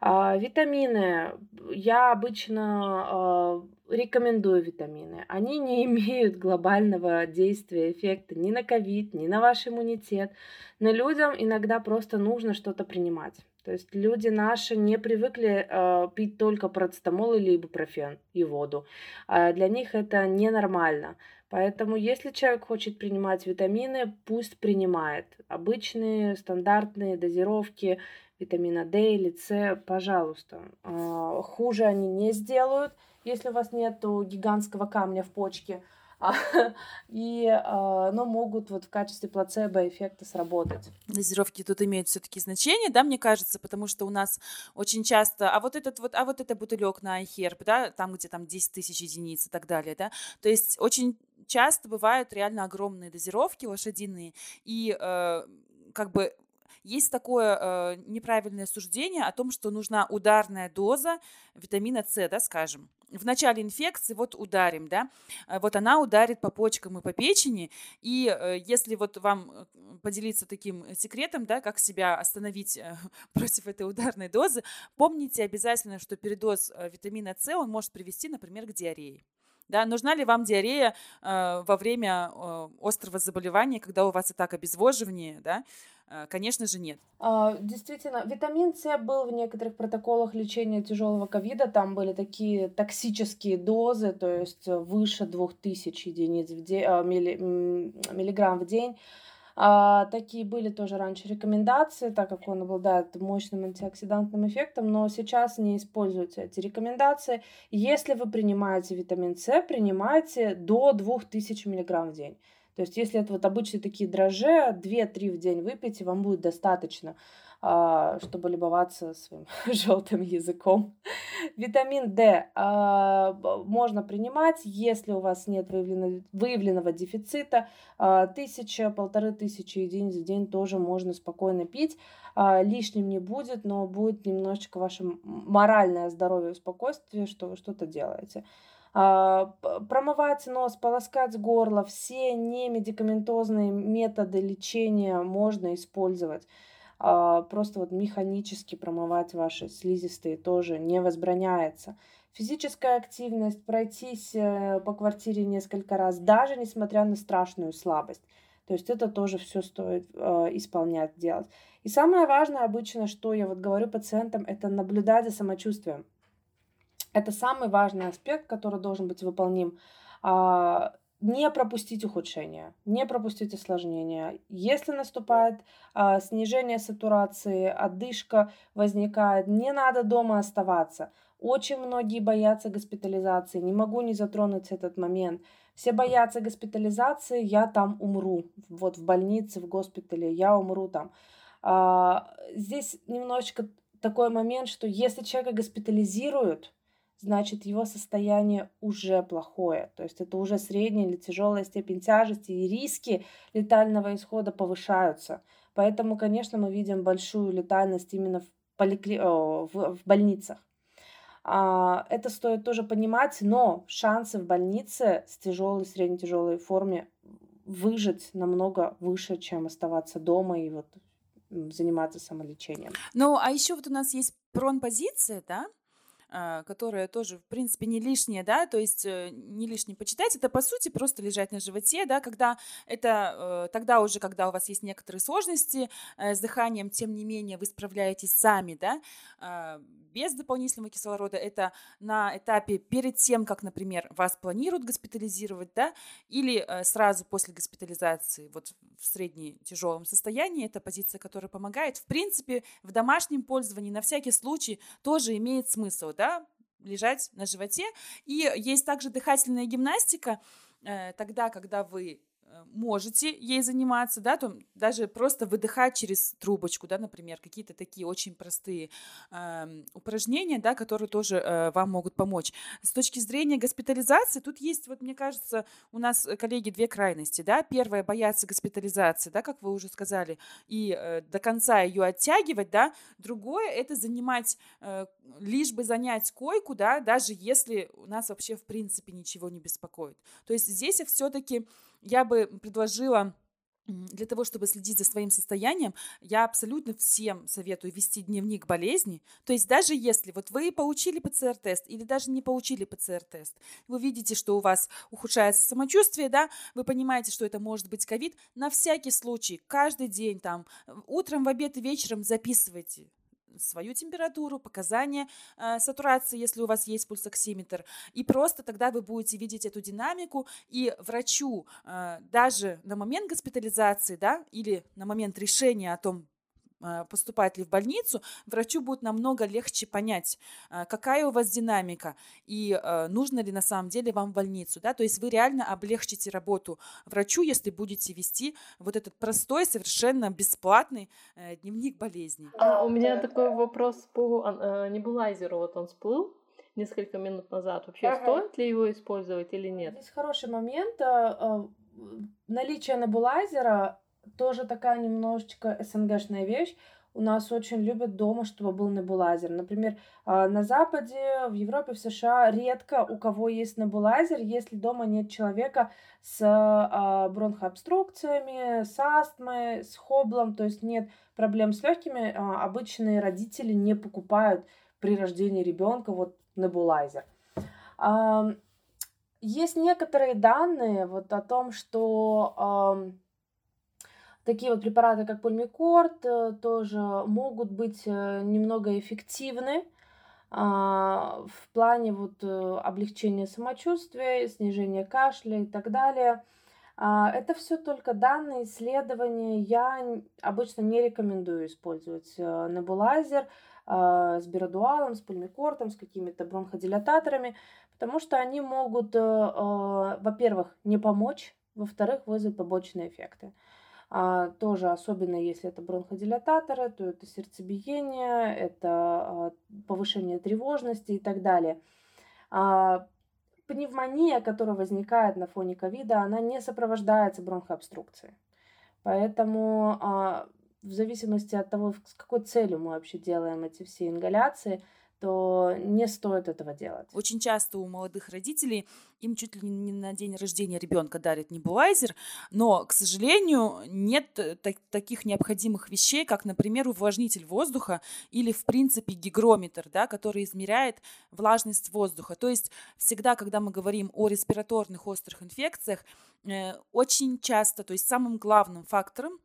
А, витамины. Я обычно а, рекомендую витамины. Они не имеют глобального действия, эффекта ни на ковид, ни на ваш иммунитет. Но людям иногда просто нужно что-то принимать. То есть люди наши не привыкли э, пить только парацетамол или ибупрофен и воду. Э, для них это ненормально. Поэтому если человек хочет принимать витамины, пусть принимает. Обычные стандартные дозировки витамина D или С, пожалуйста. А, хуже они не сделают, если у вас нет гигантского камня в почке. А, и, а, но могут вот в качестве плацебо эффекта сработать. Дозировки тут имеют все-таки значение, да, мне кажется, потому что у нас очень часто, а вот этот вот, а вот это бутылек на iHerb, да, там, где там 10 тысяч единиц и так далее, да, то есть очень часто бывают реально огромные дозировки лошадиные, и э, как бы есть такое э, неправильное суждение о том, что нужна ударная доза витамина С, да, скажем. В начале инфекции вот ударим, да, э, вот она ударит по почкам и по печени, и э, если вот вам э, поделиться таким секретом, да, как себя остановить против этой ударной дозы, помните обязательно, что передоз витамина С, он может привести, например, к диарее. Да, нужна ли вам диарея э, во время э, острого заболевания, когда у вас и так обезвоживание, да? Э, конечно же, нет. А, действительно, витамин С был в некоторых протоколах лечения тяжелого ковида. Там были такие токсические дозы, то есть выше 2000 единиц в день, а, милли, миллиграмм в день. А, такие были тоже раньше рекомендации, так как он обладает мощным антиоксидантным эффектом, но сейчас не используются эти рекомендации. Если вы принимаете витамин С, принимайте до 2000 мг в день. То есть, если это вот обычные такие дрожжи, 2-3 в день выпейте, вам будет достаточно, а, чтобы любоваться своим желтым языком. Витамин D а, можно принимать, если у вас нет выявлено, выявленного дефицита. А, тысяча, полторы тысячи единиц в день тоже можно спокойно пить. Лишним не будет, но будет немножечко ваше моральное здоровье и спокойствие, что вы что-то делаете. А, промывать нос, полоскать горло, все немедикаментозные методы лечения можно использовать. А, просто вот механически промывать ваши слизистые тоже не возбраняется. Физическая активность, пройтись э, по квартире несколько раз, даже несмотря на страшную слабость. То есть это тоже все стоит э, исполнять, делать. И самое важное обычно, что я вот говорю пациентам, это наблюдать за самочувствием. Это самый важный аспект, который должен быть выполним. А, не пропустить ухудшение, не пропустить осложнения. Если наступает а, снижение сатурации, отдышка возникает, не надо дома оставаться. Очень многие боятся госпитализации. Не могу не затронуть этот момент. Все боятся госпитализации, я там умру. Вот в больнице, в госпитале, я умру там. А, здесь немножечко такой момент, что если человека госпитализируют, значит его состояние уже плохое. То есть это уже средняя или тяжелая степень тяжести, и риски летального исхода повышаются. Поэтому, конечно, мы видим большую летальность именно в, поликли... в, в больницах. А, это стоит тоже понимать, но шансы в больнице с тяжелой, средне-тяжелой форме выжить намного выше, чем оставаться дома и вот заниматься самолечением. Ну, а еще вот у нас есть пронпозиция, да, которая тоже, в принципе, не лишняя, да, то есть э, не лишнее почитать, это, по сути, просто лежать на животе, да, когда это, э, тогда уже, когда у вас есть некоторые сложности э, с дыханием, тем не менее, вы справляетесь сами, да, а, без дополнительного кислорода, это на этапе перед тем, как, например, вас планируют госпитализировать, да, или сразу после госпитализации, вот в средне тяжелом состоянии, это позиция, которая помогает. В принципе, в домашнем пользовании на всякий случай тоже имеет смысл, да, лежать на животе. И есть также дыхательная гимнастика, э, тогда, когда вы можете ей заниматься, да, то даже просто выдыхать через трубочку, да, например, какие-то такие очень простые э, упражнения, да, которые тоже э, вам могут помочь. С точки зрения госпитализации, тут есть, вот мне кажется, у нас, э, коллеги, две крайности, да, первое, бояться госпитализации, да, как вы уже сказали, и э, до конца ее оттягивать, да, другое, это занимать, э, лишь бы занять койку, да, даже если у нас вообще в принципе ничего не беспокоит. То есть здесь все-таки я бы предложила для того, чтобы следить за своим состоянием, я абсолютно всем советую вести дневник болезни. То есть даже если вот вы получили ПЦР-тест или даже не получили ПЦР-тест, вы видите, что у вас ухудшается самочувствие, да, вы понимаете, что это может быть ковид, на всякий случай каждый день там утром, в обед и вечером записывайте свою температуру, показания э, сатурации, если у вас есть пульсоксиметр, и просто тогда вы будете видеть эту динамику, и врачу э, даже на момент госпитализации, да, или на момент решения о том, а, поступать ли в больницу, врачу будет намного легче понять, а, какая у вас динамика и а, нужно ли на самом деле вам в больницу. Да? То есть вы реально облегчите работу врачу, если будете вести вот этот простой, совершенно бесплатный э, дневник болезней. А у меня такой вопрос по э, небулайзеру. Вот он всплыл несколько минут назад. Вообще ага. стоит ли его использовать или нет? Здесь хороший момент. Наличие небулайзера тоже такая немножечко СНГшная вещь. У нас очень любят дома, чтобы был небулайзер. Например, а, на Западе, в Европе, в США редко у кого есть небулайзер, если дома нет человека с а, бронхообструкциями, с астмой, с хоблом, то есть нет проблем с легкими. А, обычные родители не покупают при рождении ребенка вот небулайзер. Есть некоторые данные вот о том, что такие вот препараты, как пульмикорд, э, тоже могут быть э, немного эффективны э, в плане вот э, облегчения самочувствия, снижения кашля и так далее. А, это все только данные, исследования. Я обычно не рекомендую использовать небулайзер а, с биродуалом, с пульмикортом, с какими-то бронходилататорами, потому что они могут, во-первых, не помочь, во-вторых, вызвать побочные эффекты. А, тоже, особенно если это бронходилататоры, то это сердцебиение, это повышение тревожности и так далее пневмония, которая возникает на фоне ковида, она не сопровождается бронхообструкцией. Поэтому а, в зависимости от того, с какой целью мы вообще делаем эти все ингаляции, то не стоит этого делать. Очень часто у молодых родителей им чуть ли не на день рождения ребенка дарят небулайзер, но, к сожалению, нет так- таких необходимых вещей, как, например, увлажнитель воздуха или, в принципе, гигрометр, да, который измеряет влажность воздуха. То есть всегда, когда мы говорим о респираторных острых инфекциях, э, очень часто, то есть самым главным фактором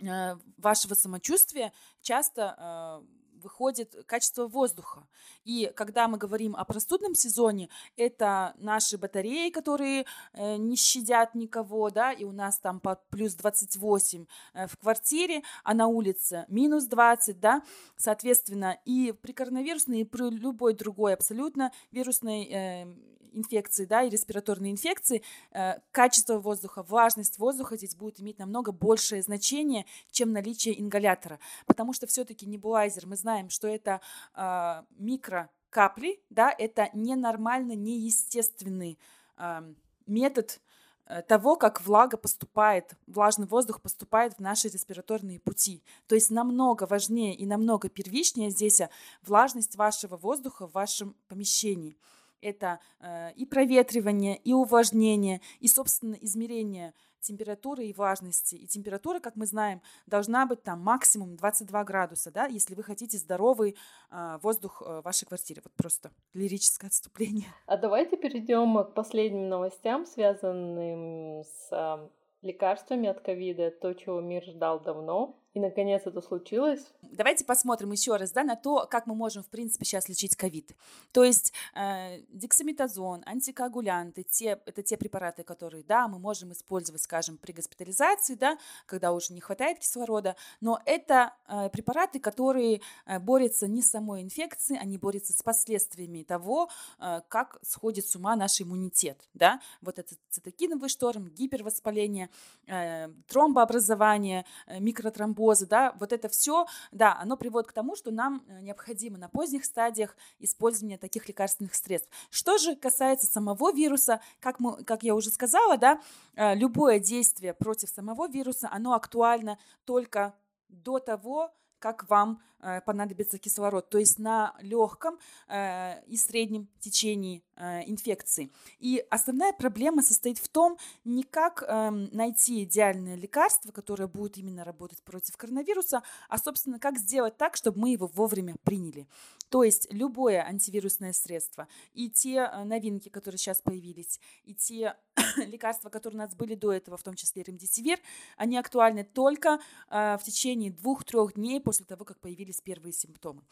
э, вашего самочувствия часто э, выходит качество воздуха. И когда мы говорим о простудном сезоне, это наши батареи, которые э, не щадят никого, да, и у нас там под плюс 28 э, в квартире, а на улице минус 20, да, соответственно, и при коронавирусной, и при любой другой абсолютно вирусной э, инфекции, да, и респираторные инфекции, э, качество воздуха, влажность воздуха здесь будет иметь намного большее значение, чем наличие ингалятора. Потому что все-таки небулайзер, мы знаем, что это э, микрокапли, да, это ненормально, неестественный э, метод э, того, как влага поступает, влажный воздух поступает в наши респираторные пути. То есть намного важнее и намного первичнее здесь влажность вашего воздуха в вашем помещении это э, и проветривание, и увлажнение, и, собственно, измерение температуры и влажности. И температура, как мы знаем, должна быть там максимум 22 градуса, да, если вы хотите здоровый э, воздух э, в вашей квартире. Вот просто лирическое отступление. А давайте перейдем к последним новостям, связанным с э, лекарствами от ковида, то, чего мир ждал давно. И, наконец, это случилось. Давайте посмотрим еще раз да, на то, как мы можем, в принципе, сейчас лечить ковид. То есть э, дексаметазон, антикоагулянты, те, это те препараты, которые, да, мы можем использовать, скажем, при госпитализации, да, когда уже не хватает кислорода, но это э, препараты, которые э, борются не с самой инфекцией, они борются с последствиями того, э, как сходит с ума наш иммунитет, да, вот это цитокиновый шторм, гипервоспаление, э, тромбообразование, э, микротромбоз, глюкозы, да, вот это все, да, оно приводит к тому, что нам э, необходимо на поздних стадиях использование таких лекарственных средств. Что же касается самого вируса, как, мы, как я уже сказала, да, э, любое действие против самого вируса, оно актуально только до того, как вам э, понадобится кислород, то есть на легком э, и среднем течении э, инфекции. И основная проблема состоит в том, не как э, найти идеальное лекарство, которое будет именно работать против коронавируса, а, собственно, как сделать так, чтобы мы его вовремя приняли. То есть любое антивирусное средство и те новинки, которые сейчас появились, и те лекарства, которые у нас были до этого, в том числе ремдисивир, они актуальны только э, в течение двух-трех дней после того, как появились первые симптомы.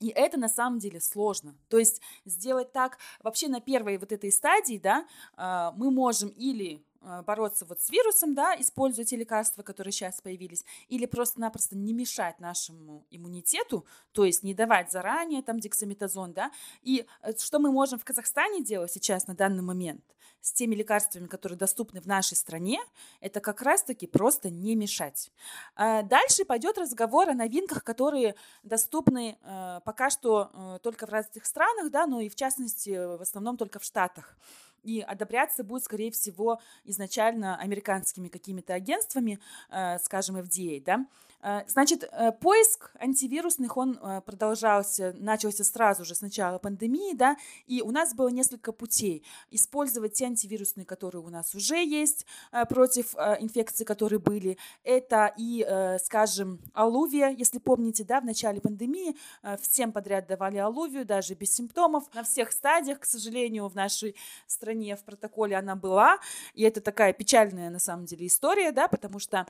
И это на самом деле сложно. То есть сделать так, вообще на первой вот этой стадии, да, э, мы можем или а, бороться вот с вирусом, да, используя те лекарства, которые сейчас появились, или просто-напросто не мешать нашему иммунитету, то есть не давать заранее там дексаметазон, да, и э, что мы можем в Казахстане делать сейчас на данный момент с теми лекарствами, которые доступны в нашей стране, это как раз-таки просто не мешать. А дальше пойдет разговор о новинках, которые доступны э, пока что э, только в разных странах, да, но и в частности в основном только в Штатах и одобряться будет, скорее всего, изначально американскими какими-то агентствами, э, скажем, FDA, да. Э, значит, э, поиск антивирусных, он э, продолжался, начался сразу же с начала пандемии, да, и у нас было несколько путей. Использовать те антивирусные, которые у нас уже есть против инфекций, которые были. Это и, скажем, алувия, если помните, да, в начале пандемии всем подряд давали алувию, даже без симптомов. На всех стадиях, к сожалению, в нашей стране в протоколе она была, и это такая печальная, на самом деле, история, да, потому что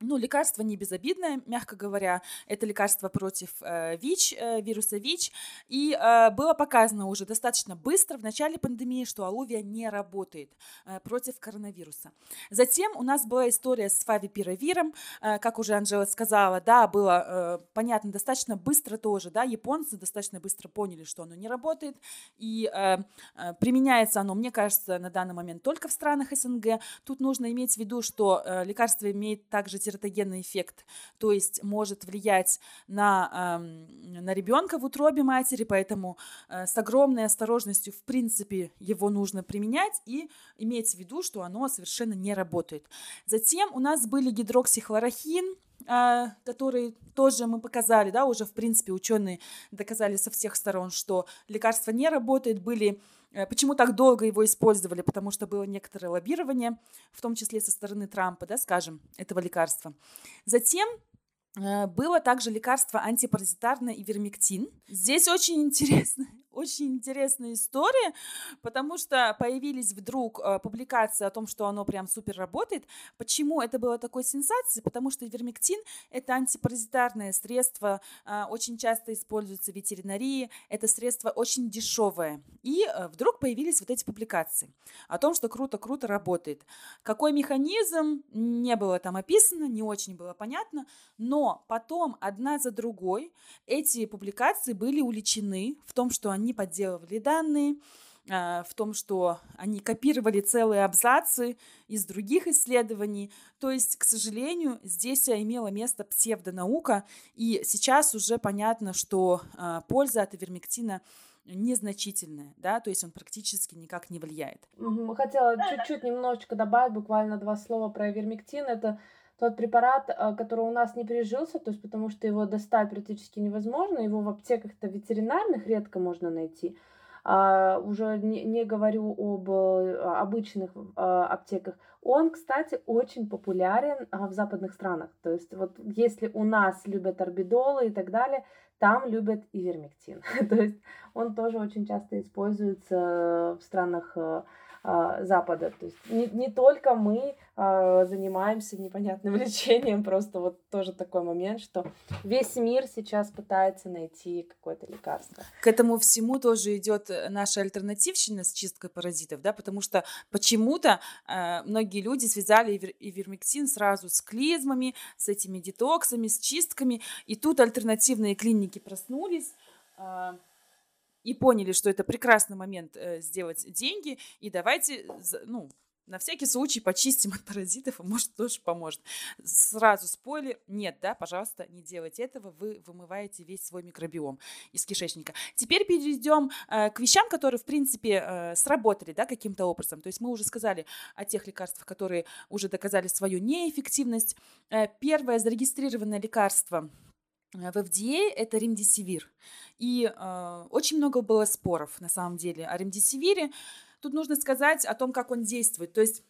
ну, лекарство не безобидное, мягко говоря. Это лекарство против э, ВИЧ, э, вируса ВИЧ. И э, было показано уже достаточно быстро в начале пандемии, что алувия не работает э, против коронавируса. Затем у нас была история с фавипировиром, э, как уже Анжела сказала, да, было э, понятно достаточно быстро тоже, да, японцы достаточно быстро поняли, что оно не работает, и э, э, применяется оно, мне кажется, на данный момент только в странах СНГ. Тут нужно иметь в виду, что э, лекарство имеет также тератогенный эффект, то есть может влиять на, на ребенка в утробе матери, поэтому э, с огромной осторожностью, в принципе, его нужно применять и иметь в виду, что оно совершенно не работает. Затем у нас были гидроксихлорохин, э, который тоже мы показали, да, уже в принципе ученые доказали со всех сторон, что лекарство не работает, были почему так долго его использовали? Потому что было некоторое лоббирование, в том числе со стороны Трампа, да, скажем, этого лекарства. Затем э, было также лекарство антипаразитарное и вермектин. Здесь очень интересно, очень интересная история, потому что появились вдруг э, публикации о том, что оно прям супер работает. Почему это было такой сенсацией? Потому что вермектин – это антипаразитарное средство, э, очень часто используется в ветеринарии, это средство очень дешевое. И э, вдруг появились вот эти публикации о том, что круто-круто работает. Какой механизм, не было там описано, не очень было понятно, но потом одна за другой эти публикации были уличены в том, что они они подделывали данные, а, в том, что они копировали целые абзацы из других исследований. То есть, к сожалению, здесь имела место псевдонаука, и сейчас уже понятно, что а, польза от ивермектина незначительная, да, то есть он практически никак не влияет. Хотела чуть-чуть немножечко добавить, буквально два слова про ивермектин. Это тот препарат, а, который у нас не прижился, то есть потому что его достать практически невозможно, его в аптеках-то ветеринарных редко можно найти. А, уже не, не говорю об а, обычных а, аптеках. Он, кстати, очень популярен а, в западных странах. То есть вот если у нас любят орбидолы и так далее, там любят и вермектин. То есть он тоже очень часто используется в странах Запада. То есть не, не только мы а, занимаемся непонятным лечением, просто вот тоже такой момент, что весь мир сейчас пытается найти какое-то лекарство. К этому всему тоже идет э, наша альтернативщина с чисткой паразитов, да, потому что почему-то э, многие люди связали ивермектин сразу с клизмами, с этими детоксами, с чистками, и тут альтернативные клиники проснулись. Э, и поняли, что это прекрасный момент э, сделать деньги, и давайте, ну, на всякий случай почистим от паразитов, а может тоже поможет. Сразу спойлер, нет, да, пожалуйста, не делайте этого, вы вымываете весь свой микробиом из кишечника. Теперь перейдем э, к вещам, которые, в принципе, э, сработали, да, каким-то образом. То есть мы уже сказали о тех лекарствах, которые уже доказали свою неэффективность. Э, первое зарегистрированное лекарство – в FDA это ремдисивир. И э, очень много было споров, на самом деле, о ремдисивире. Тут нужно сказать о том, как он действует. То есть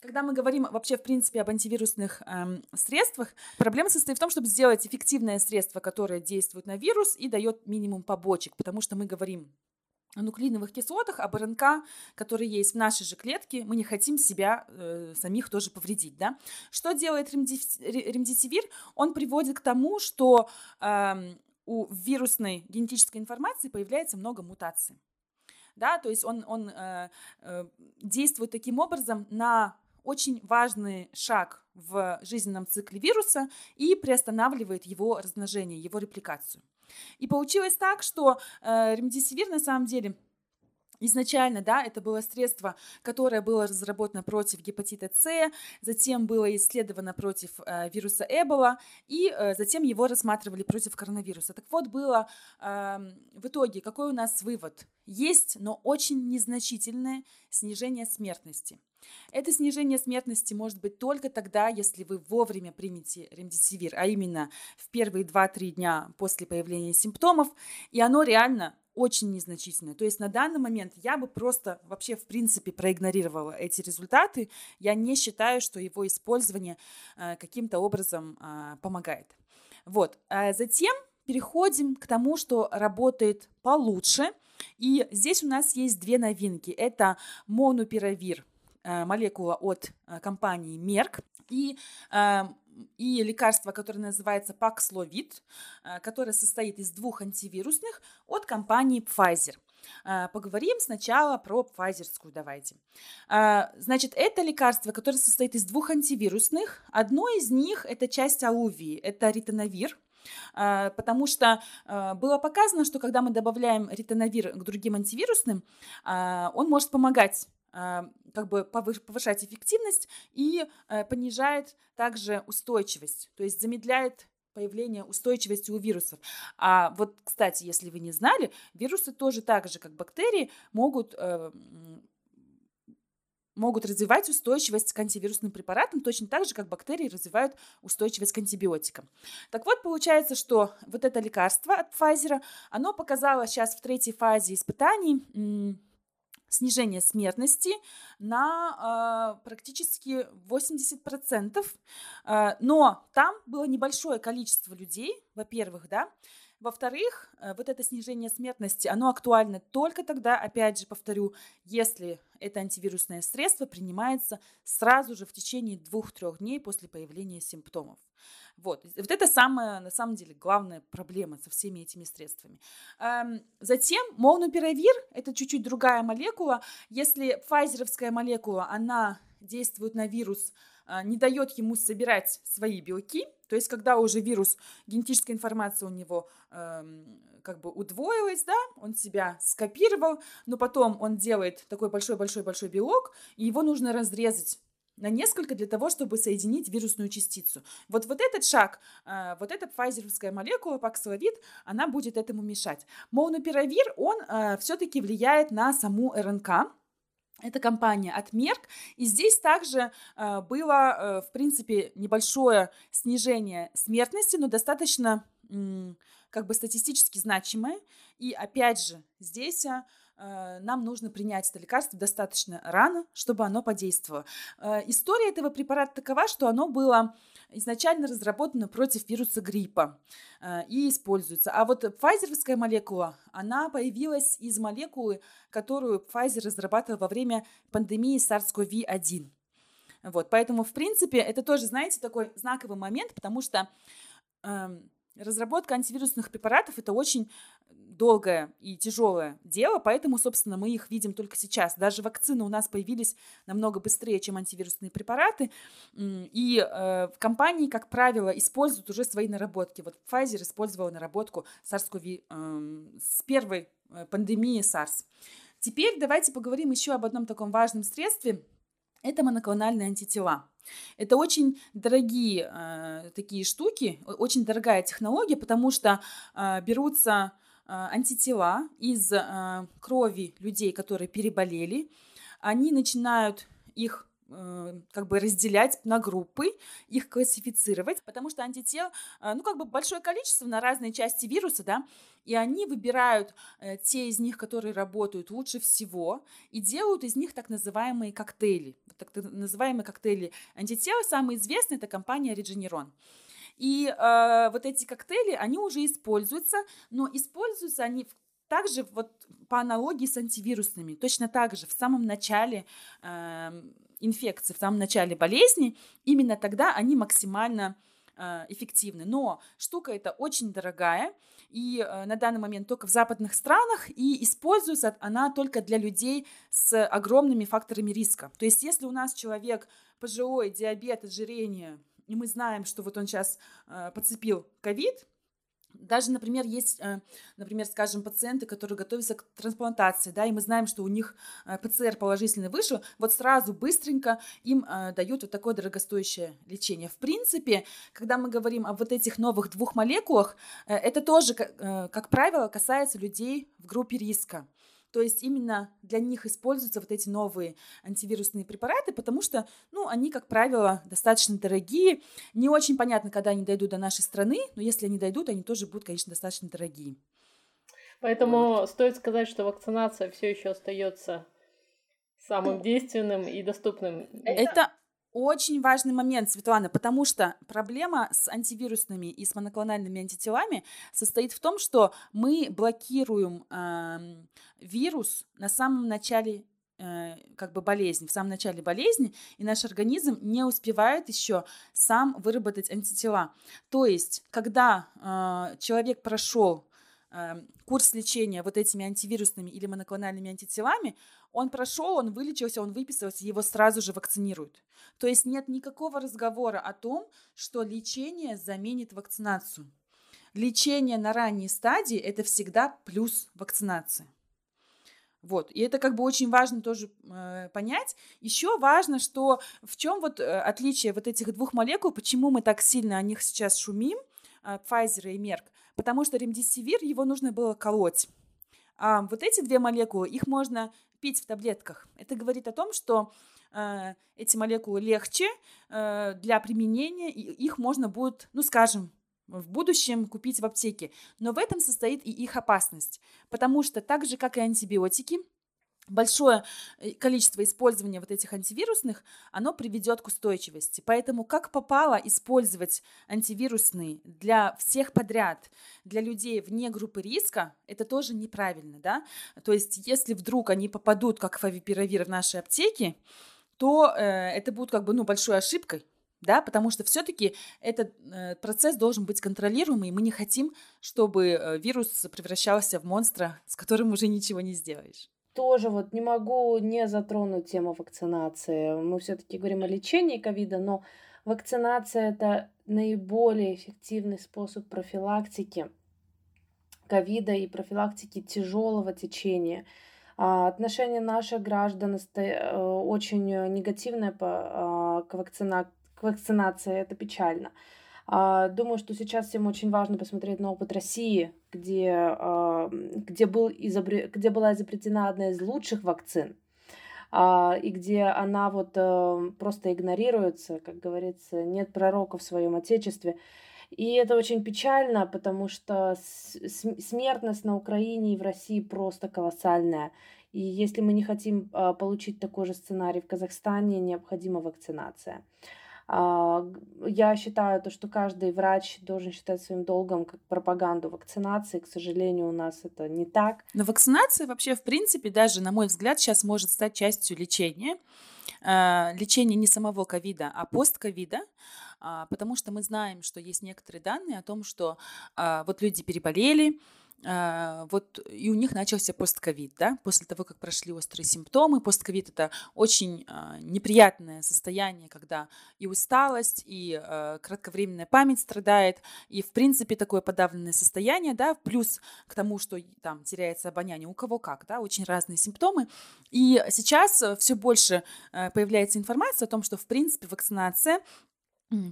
когда мы говорим вообще, в принципе, об антивирусных эм, средствах, проблема состоит в том, чтобы сделать эффективное средство, которое действует на вирус и дает минимум побочек, потому что мы говорим нуклеиновых кислотах, об РНК, которые есть в нашей же клетке, мы не хотим себя э, самих тоже повредить. Да? Что делает ремдисивир? Он приводит к тому, что э, у вирусной генетической информации появляется много мутаций. Да, то есть он, он э, э, действует таким образом на очень важный шаг в жизненном цикле вируса и приостанавливает его размножение, его репликацию. И получилось так, что э, ремдисивир на самом деле Изначально, да, это было средство, которое было разработано против гепатита С, затем было исследовано против э, вируса Эбола, и э, затем его рассматривали против коронавируса. Так вот, было э, в итоге, какой у нас вывод? Есть, но очень незначительное снижение смертности. Это снижение смертности может быть только тогда, если вы вовремя примете ремдисивир, а именно в первые 2-3 дня после появления симптомов, и оно реально очень незначительное. То есть на данный момент я бы просто вообще в принципе проигнорировала эти результаты. Я не считаю, что его использование э, каким-то образом э, помогает. Вот. А затем переходим к тому, что работает получше. И здесь у нас есть две новинки. Это монупиравир, э, молекула от э, компании Merck, и и лекарство, которое называется Paxlovid, э, которое состоит из двух антивирусных от компании Pfizer. Э, поговорим сначала про Pfizerскую, давайте. Э, значит, это лекарство, которое состоит из двух антивирусных. Одно из них – это часть алувии, это ритоновир, потому что было показано, что когда мы добавляем ритоновир к другим антивирусным, он может помогать как бы повышать эффективность и э, понижает также устойчивость, то есть замедляет появление устойчивости у вирусов. А вот, кстати, если вы не знали, вирусы тоже так же, как бактерии, могут э, могут развивать устойчивость к антивирусным препаратам точно так же, как бактерии развивают устойчивость к антибиотикам. Так вот, получается, что вот это лекарство от Pfizer, оно показало сейчас в третьей фазе испытаний снижение смертности на э, практически 80%. Э, но там было небольшое количество людей, во-первых, да, во-вторых, э, вот это снижение смертности, оно актуально только тогда, опять же повторю, если это антивирусное средство принимается сразу же в течение двух-трех дней после появления симптомов. Вот. вот это самая, на самом деле, главная проблема со всеми этими средствами. Эм, затем молнупиравир – это чуть-чуть другая молекула. Если файзеровская молекула, она действует на вирус, э, не дает ему собирать свои белки, то есть когда уже вирус, генетическая информация у него эм, как бы удвоилась, да, он себя скопировал, но потом он делает такой большой-большой-большой белок, и его нужно разрезать на несколько для того, чтобы соединить вирусную частицу. Вот, вот этот шаг, э, вот эта пфайзеровская молекула паксиловид, она будет этому мешать. Молнупиравир, он э, все-таки влияет на саму РНК, это компания от Merck. И здесь также э, было, э, в принципе, небольшое снижение смертности, но достаточно как бы статистически значимое. И опять же, здесь Э, нам нужно принять это лекарство достаточно рано, чтобы оно подействовало. Э, история этого препарата такова, что оно было изначально разработано против вируса гриппа э, и используется. А вот пфайзеровская молекула, она появилась из молекулы, которую Pfizer разрабатывал во время пандемии SARS-CoV-1. Вот, поэтому, в принципе, это тоже, знаете, такой знаковый момент, потому что э, разработка антивирусных препаратов это очень долгое и тяжелое дело, поэтому, собственно, мы их видим только сейчас. Даже вакцины у нас появились намного быстрее, чем антивирусные препараты, и э, компании, как правило, используют уже свои наработки. Вот Pfizer использовала наработку SARS-CoV э, с первой э, пандемии SARS. Теперь давайте поговорим еще об одном таком важном средстве. Это моноклональные антитела. Это очень дорогие э, такие штуки, очень дорогая технология, потому что э, берутся а, антитела из а, крови людей, которые переболели. Они начинают их э, как бы разделять на группы, их классифицировать, потому что антител, а, ну, как бы большое количество на разные части вируса, да, и они выбирают э, те из них, которые работают лучше всего, и делают из них так называемые коктейли. Так называемые коктейли антител, самый известный – это компания Regeneron. И э, вот эти коктейли, они уже используются, но используются они также вот по аналогии с антивирусными. Точно так же в самом начале э, инфекции, в самом начале болезни, именно тогда они максимально э, эффективны. Но штука эта очень дорогая, и э, на данный момент только в западных странах, и используется она только для людей с огромными факторами риска. То есть если у нас человек пожилой, диабет, ожирение, и мы знаем, что вот он сейчас э, подцепил ковид, Даже, например, есть, э, например, скажем, пациенты, которые готовятся к трансплантации, да, и мы знаем, что у них э, ПЦР положительный вышел, вот сразу быстренько им э, дают вот такое дорогостоящее лечение. В принципе, когда мы говорим о вот этих новых двух молекулах, это тоже, как правило, касается людей в группе риска. То есть именно для них используются вот эти новые антивирусные препараты, потому что, ну, они, как правило, достаточно дорогие. Не очень понятно, когда они дойдут до нашей страны, но если они дойдут, они тоже будут, конечно, достаточно дорогие. Поэтому вот. стоит сказать, что вакцинация все еще остается самым действенным и доступным. Это очень важный момент, Светлана, потому что проблема с антивирусными и с моноклональными антителами состоит в том, что мы блокируем э, вирус на самом начале э, как бы болезни, в самом начале болезни, и наш организм не успевает еще сам выработать антитела. То есть, когда э, человек прошел э, курс лечения вот этими антивирусными или моноклональными антителами, он прошел, он вылечился, он выписался, его сразу же вакцинируют. То есть нет никакого разговора о том, что лечение заменит вакцинацию. Лечение на ранней стадии – это всегда плюс вакцинации. Вот. И это как бы очень важно тоже э, понять. Еще важно, что в чем вот э, отличие вот этих двух молекул, почему мы так сильно о них сейчас шумим, э, Pfizer и Merck, потому что ремдисивир, его нужно было колоть. А вот эти две молекулы, их можно пить в таблетках. Это говорит о том, что э, эти молекулы легче э, для применения, и их можно будет, ну, скажем, в будущем купить в аптеке. Но в этом состоит и их опасность, потому что так же, как и антибиотики, большое э, количество использования вот этих антивирусных, оно приведет к устойчивости. Поэтому как попало использовать антивирусные для всех подряд, для людей вне группы риска, это тоже неправильно, да? То есть если вдруг они попадут как фавипиравир в наши аптеки, то э, это будет как бы ну, большой ошибкой, да, потому что все-таки этот э, процесс должен быть контролируемый, и мы не хотим, чтобы э, вирус превращался в монстра, с которым уже ничего не сделаешь тоже вот не могу не затронуть тему вакцинации. Мы все-таки говорим о лечении ковида, но вакцинация это наиболее эффективный способ профилактики ковида и профилактики тяжелого течения. А, отношение наших граждан э, очень негативное по, а, к, вакцина... к вакцинации, это печально. А, думаю, что сейчас всем очень важно посмотреть на опыт России, где, а, где, был изобре... где была изобретена одна из лучших вакцин, а, и где она вот э, просто игнорируется, как говорится, нет пророка в своем отечестве. И это очень печально, потому что смертность на Украине и в России просто колоссальная. И если мы не хотим получить такой же сценарий в Казахстане, необходима вакцинация. А, я считаю, то, что каждый врач должен считать своим долгом как пропаганду вакцинации. К сожалению, у нас это не так. Но вакцинация вообще, в принципе, даже, на мой взгляд, сейчас может стать частью лечения. А, лечения не самого ковида, а постковида а, потому что мы знаем, что есть некоторые данные о том, что вот люди переболели, вот и у них начался постковид, да, после того, как прошли острые симптомы. Постковид это очень а, неприятное состояние, когда и усталость, и а, кратковременная память страдает, и в принципе такое подавленное состояние, да, плюс к тому, что там теряется обоняние, у кого как, да, очень разные симптомы. И сейчас все больше появляется информация о том, что в принципе вакцинация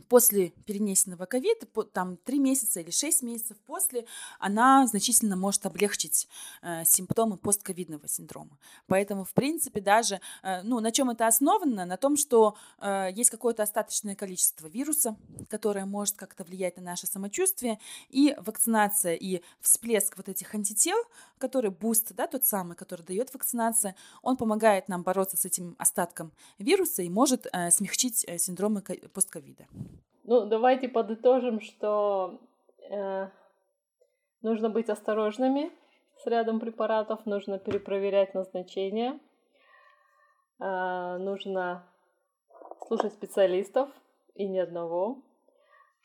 после перенесенного ковида, там 3 месяца или 6 месяцев после, она значительно может облегчить э, симптомы постковидного синдрома. Поэтому, в принципе, даже, э, ну, на чем это основано? На том, что э, есть какое-то остаточное количество вируса, которое может как-то влиять на наше самочувствие, и вакцинация, и всплеск вот этих антител, который буст, да, тот самый, который дает вакцинация, он помогает нам бороться с этим остатком вируса и может э, смягчить э, синдромы постковида. Ну, давайте подытожим, что э, нужно быть осторожными с рядом препаратов, нужно перепроверять назначение, э, нужно слушать специалистов и ни одного.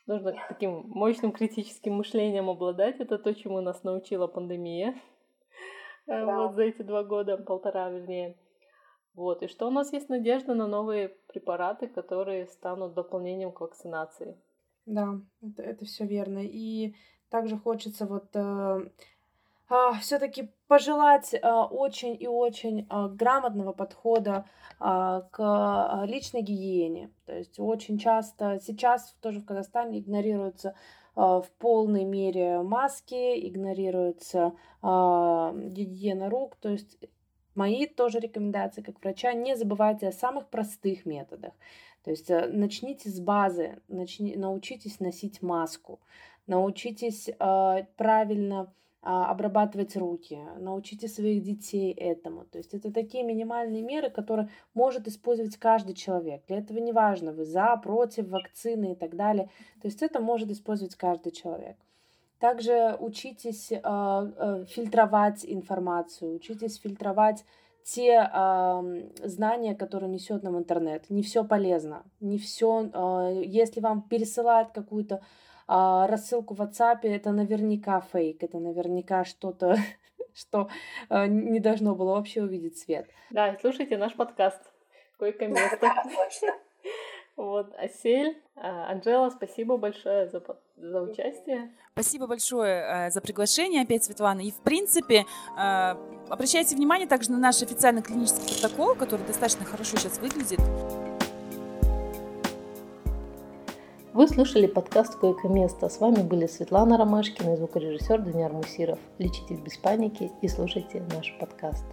Нужно таким мощным критическим мышлением обладать. Это то, чему нас научила пандемия. Э, да. Вот за эти два года, полтора вернее. Вот, и что у нас есть надежда на новые препараты, которые станут дополнением к вакцинации. Да, это, это все верно. И также хочется вот э, а, все-таки пожелать а, очень и очень а, грамотного подхода а, к личной гигиене. То есть очень часто сейчас тоже в Казахстане игнорируются в полной мере маски, игнорируется а, гигиена рук. То есть мои тоже рекомендации как врача, не забывайте о самых простых методах. То есть э, начните с базы, начни, научитесь носить маску, научитесь э, правильно а, обрабатывать руки, научите своих детей этому. То есть это такие минимальные меры, которые может использовать каждый человек. Для этого не важно, вы за, против вакцины и так далее. То есть это может использовать каждый человек. Также учитесь э, э, фильтровать информацию, учитесь фильтровать те э, знания, которые несет нам интернет. Не все полезно, не все. Э, если вам пересылают какую-то а, рассылку в WhatsApp, это наверняка фейк, это наверняка что-то, что а, не должно было вообще увидеть свет. Да, слушайте наш подкаст. Койко-место. Вот, Асель, а, Анжела, спасибо большое за, за участие. Спасибо большое э, за приглашение опять, Светлана. И, в принципе, э, обращайте внимание также на наш официальный клинический протокол, который достаточно хорошо сейчас выглядит. Вы слушали подкаст «Койко-место». С вами были Светлана Ромашкина и звукорежиссер Даниил Мусиров. Лечитесь без паники и слушайте наш подкаст.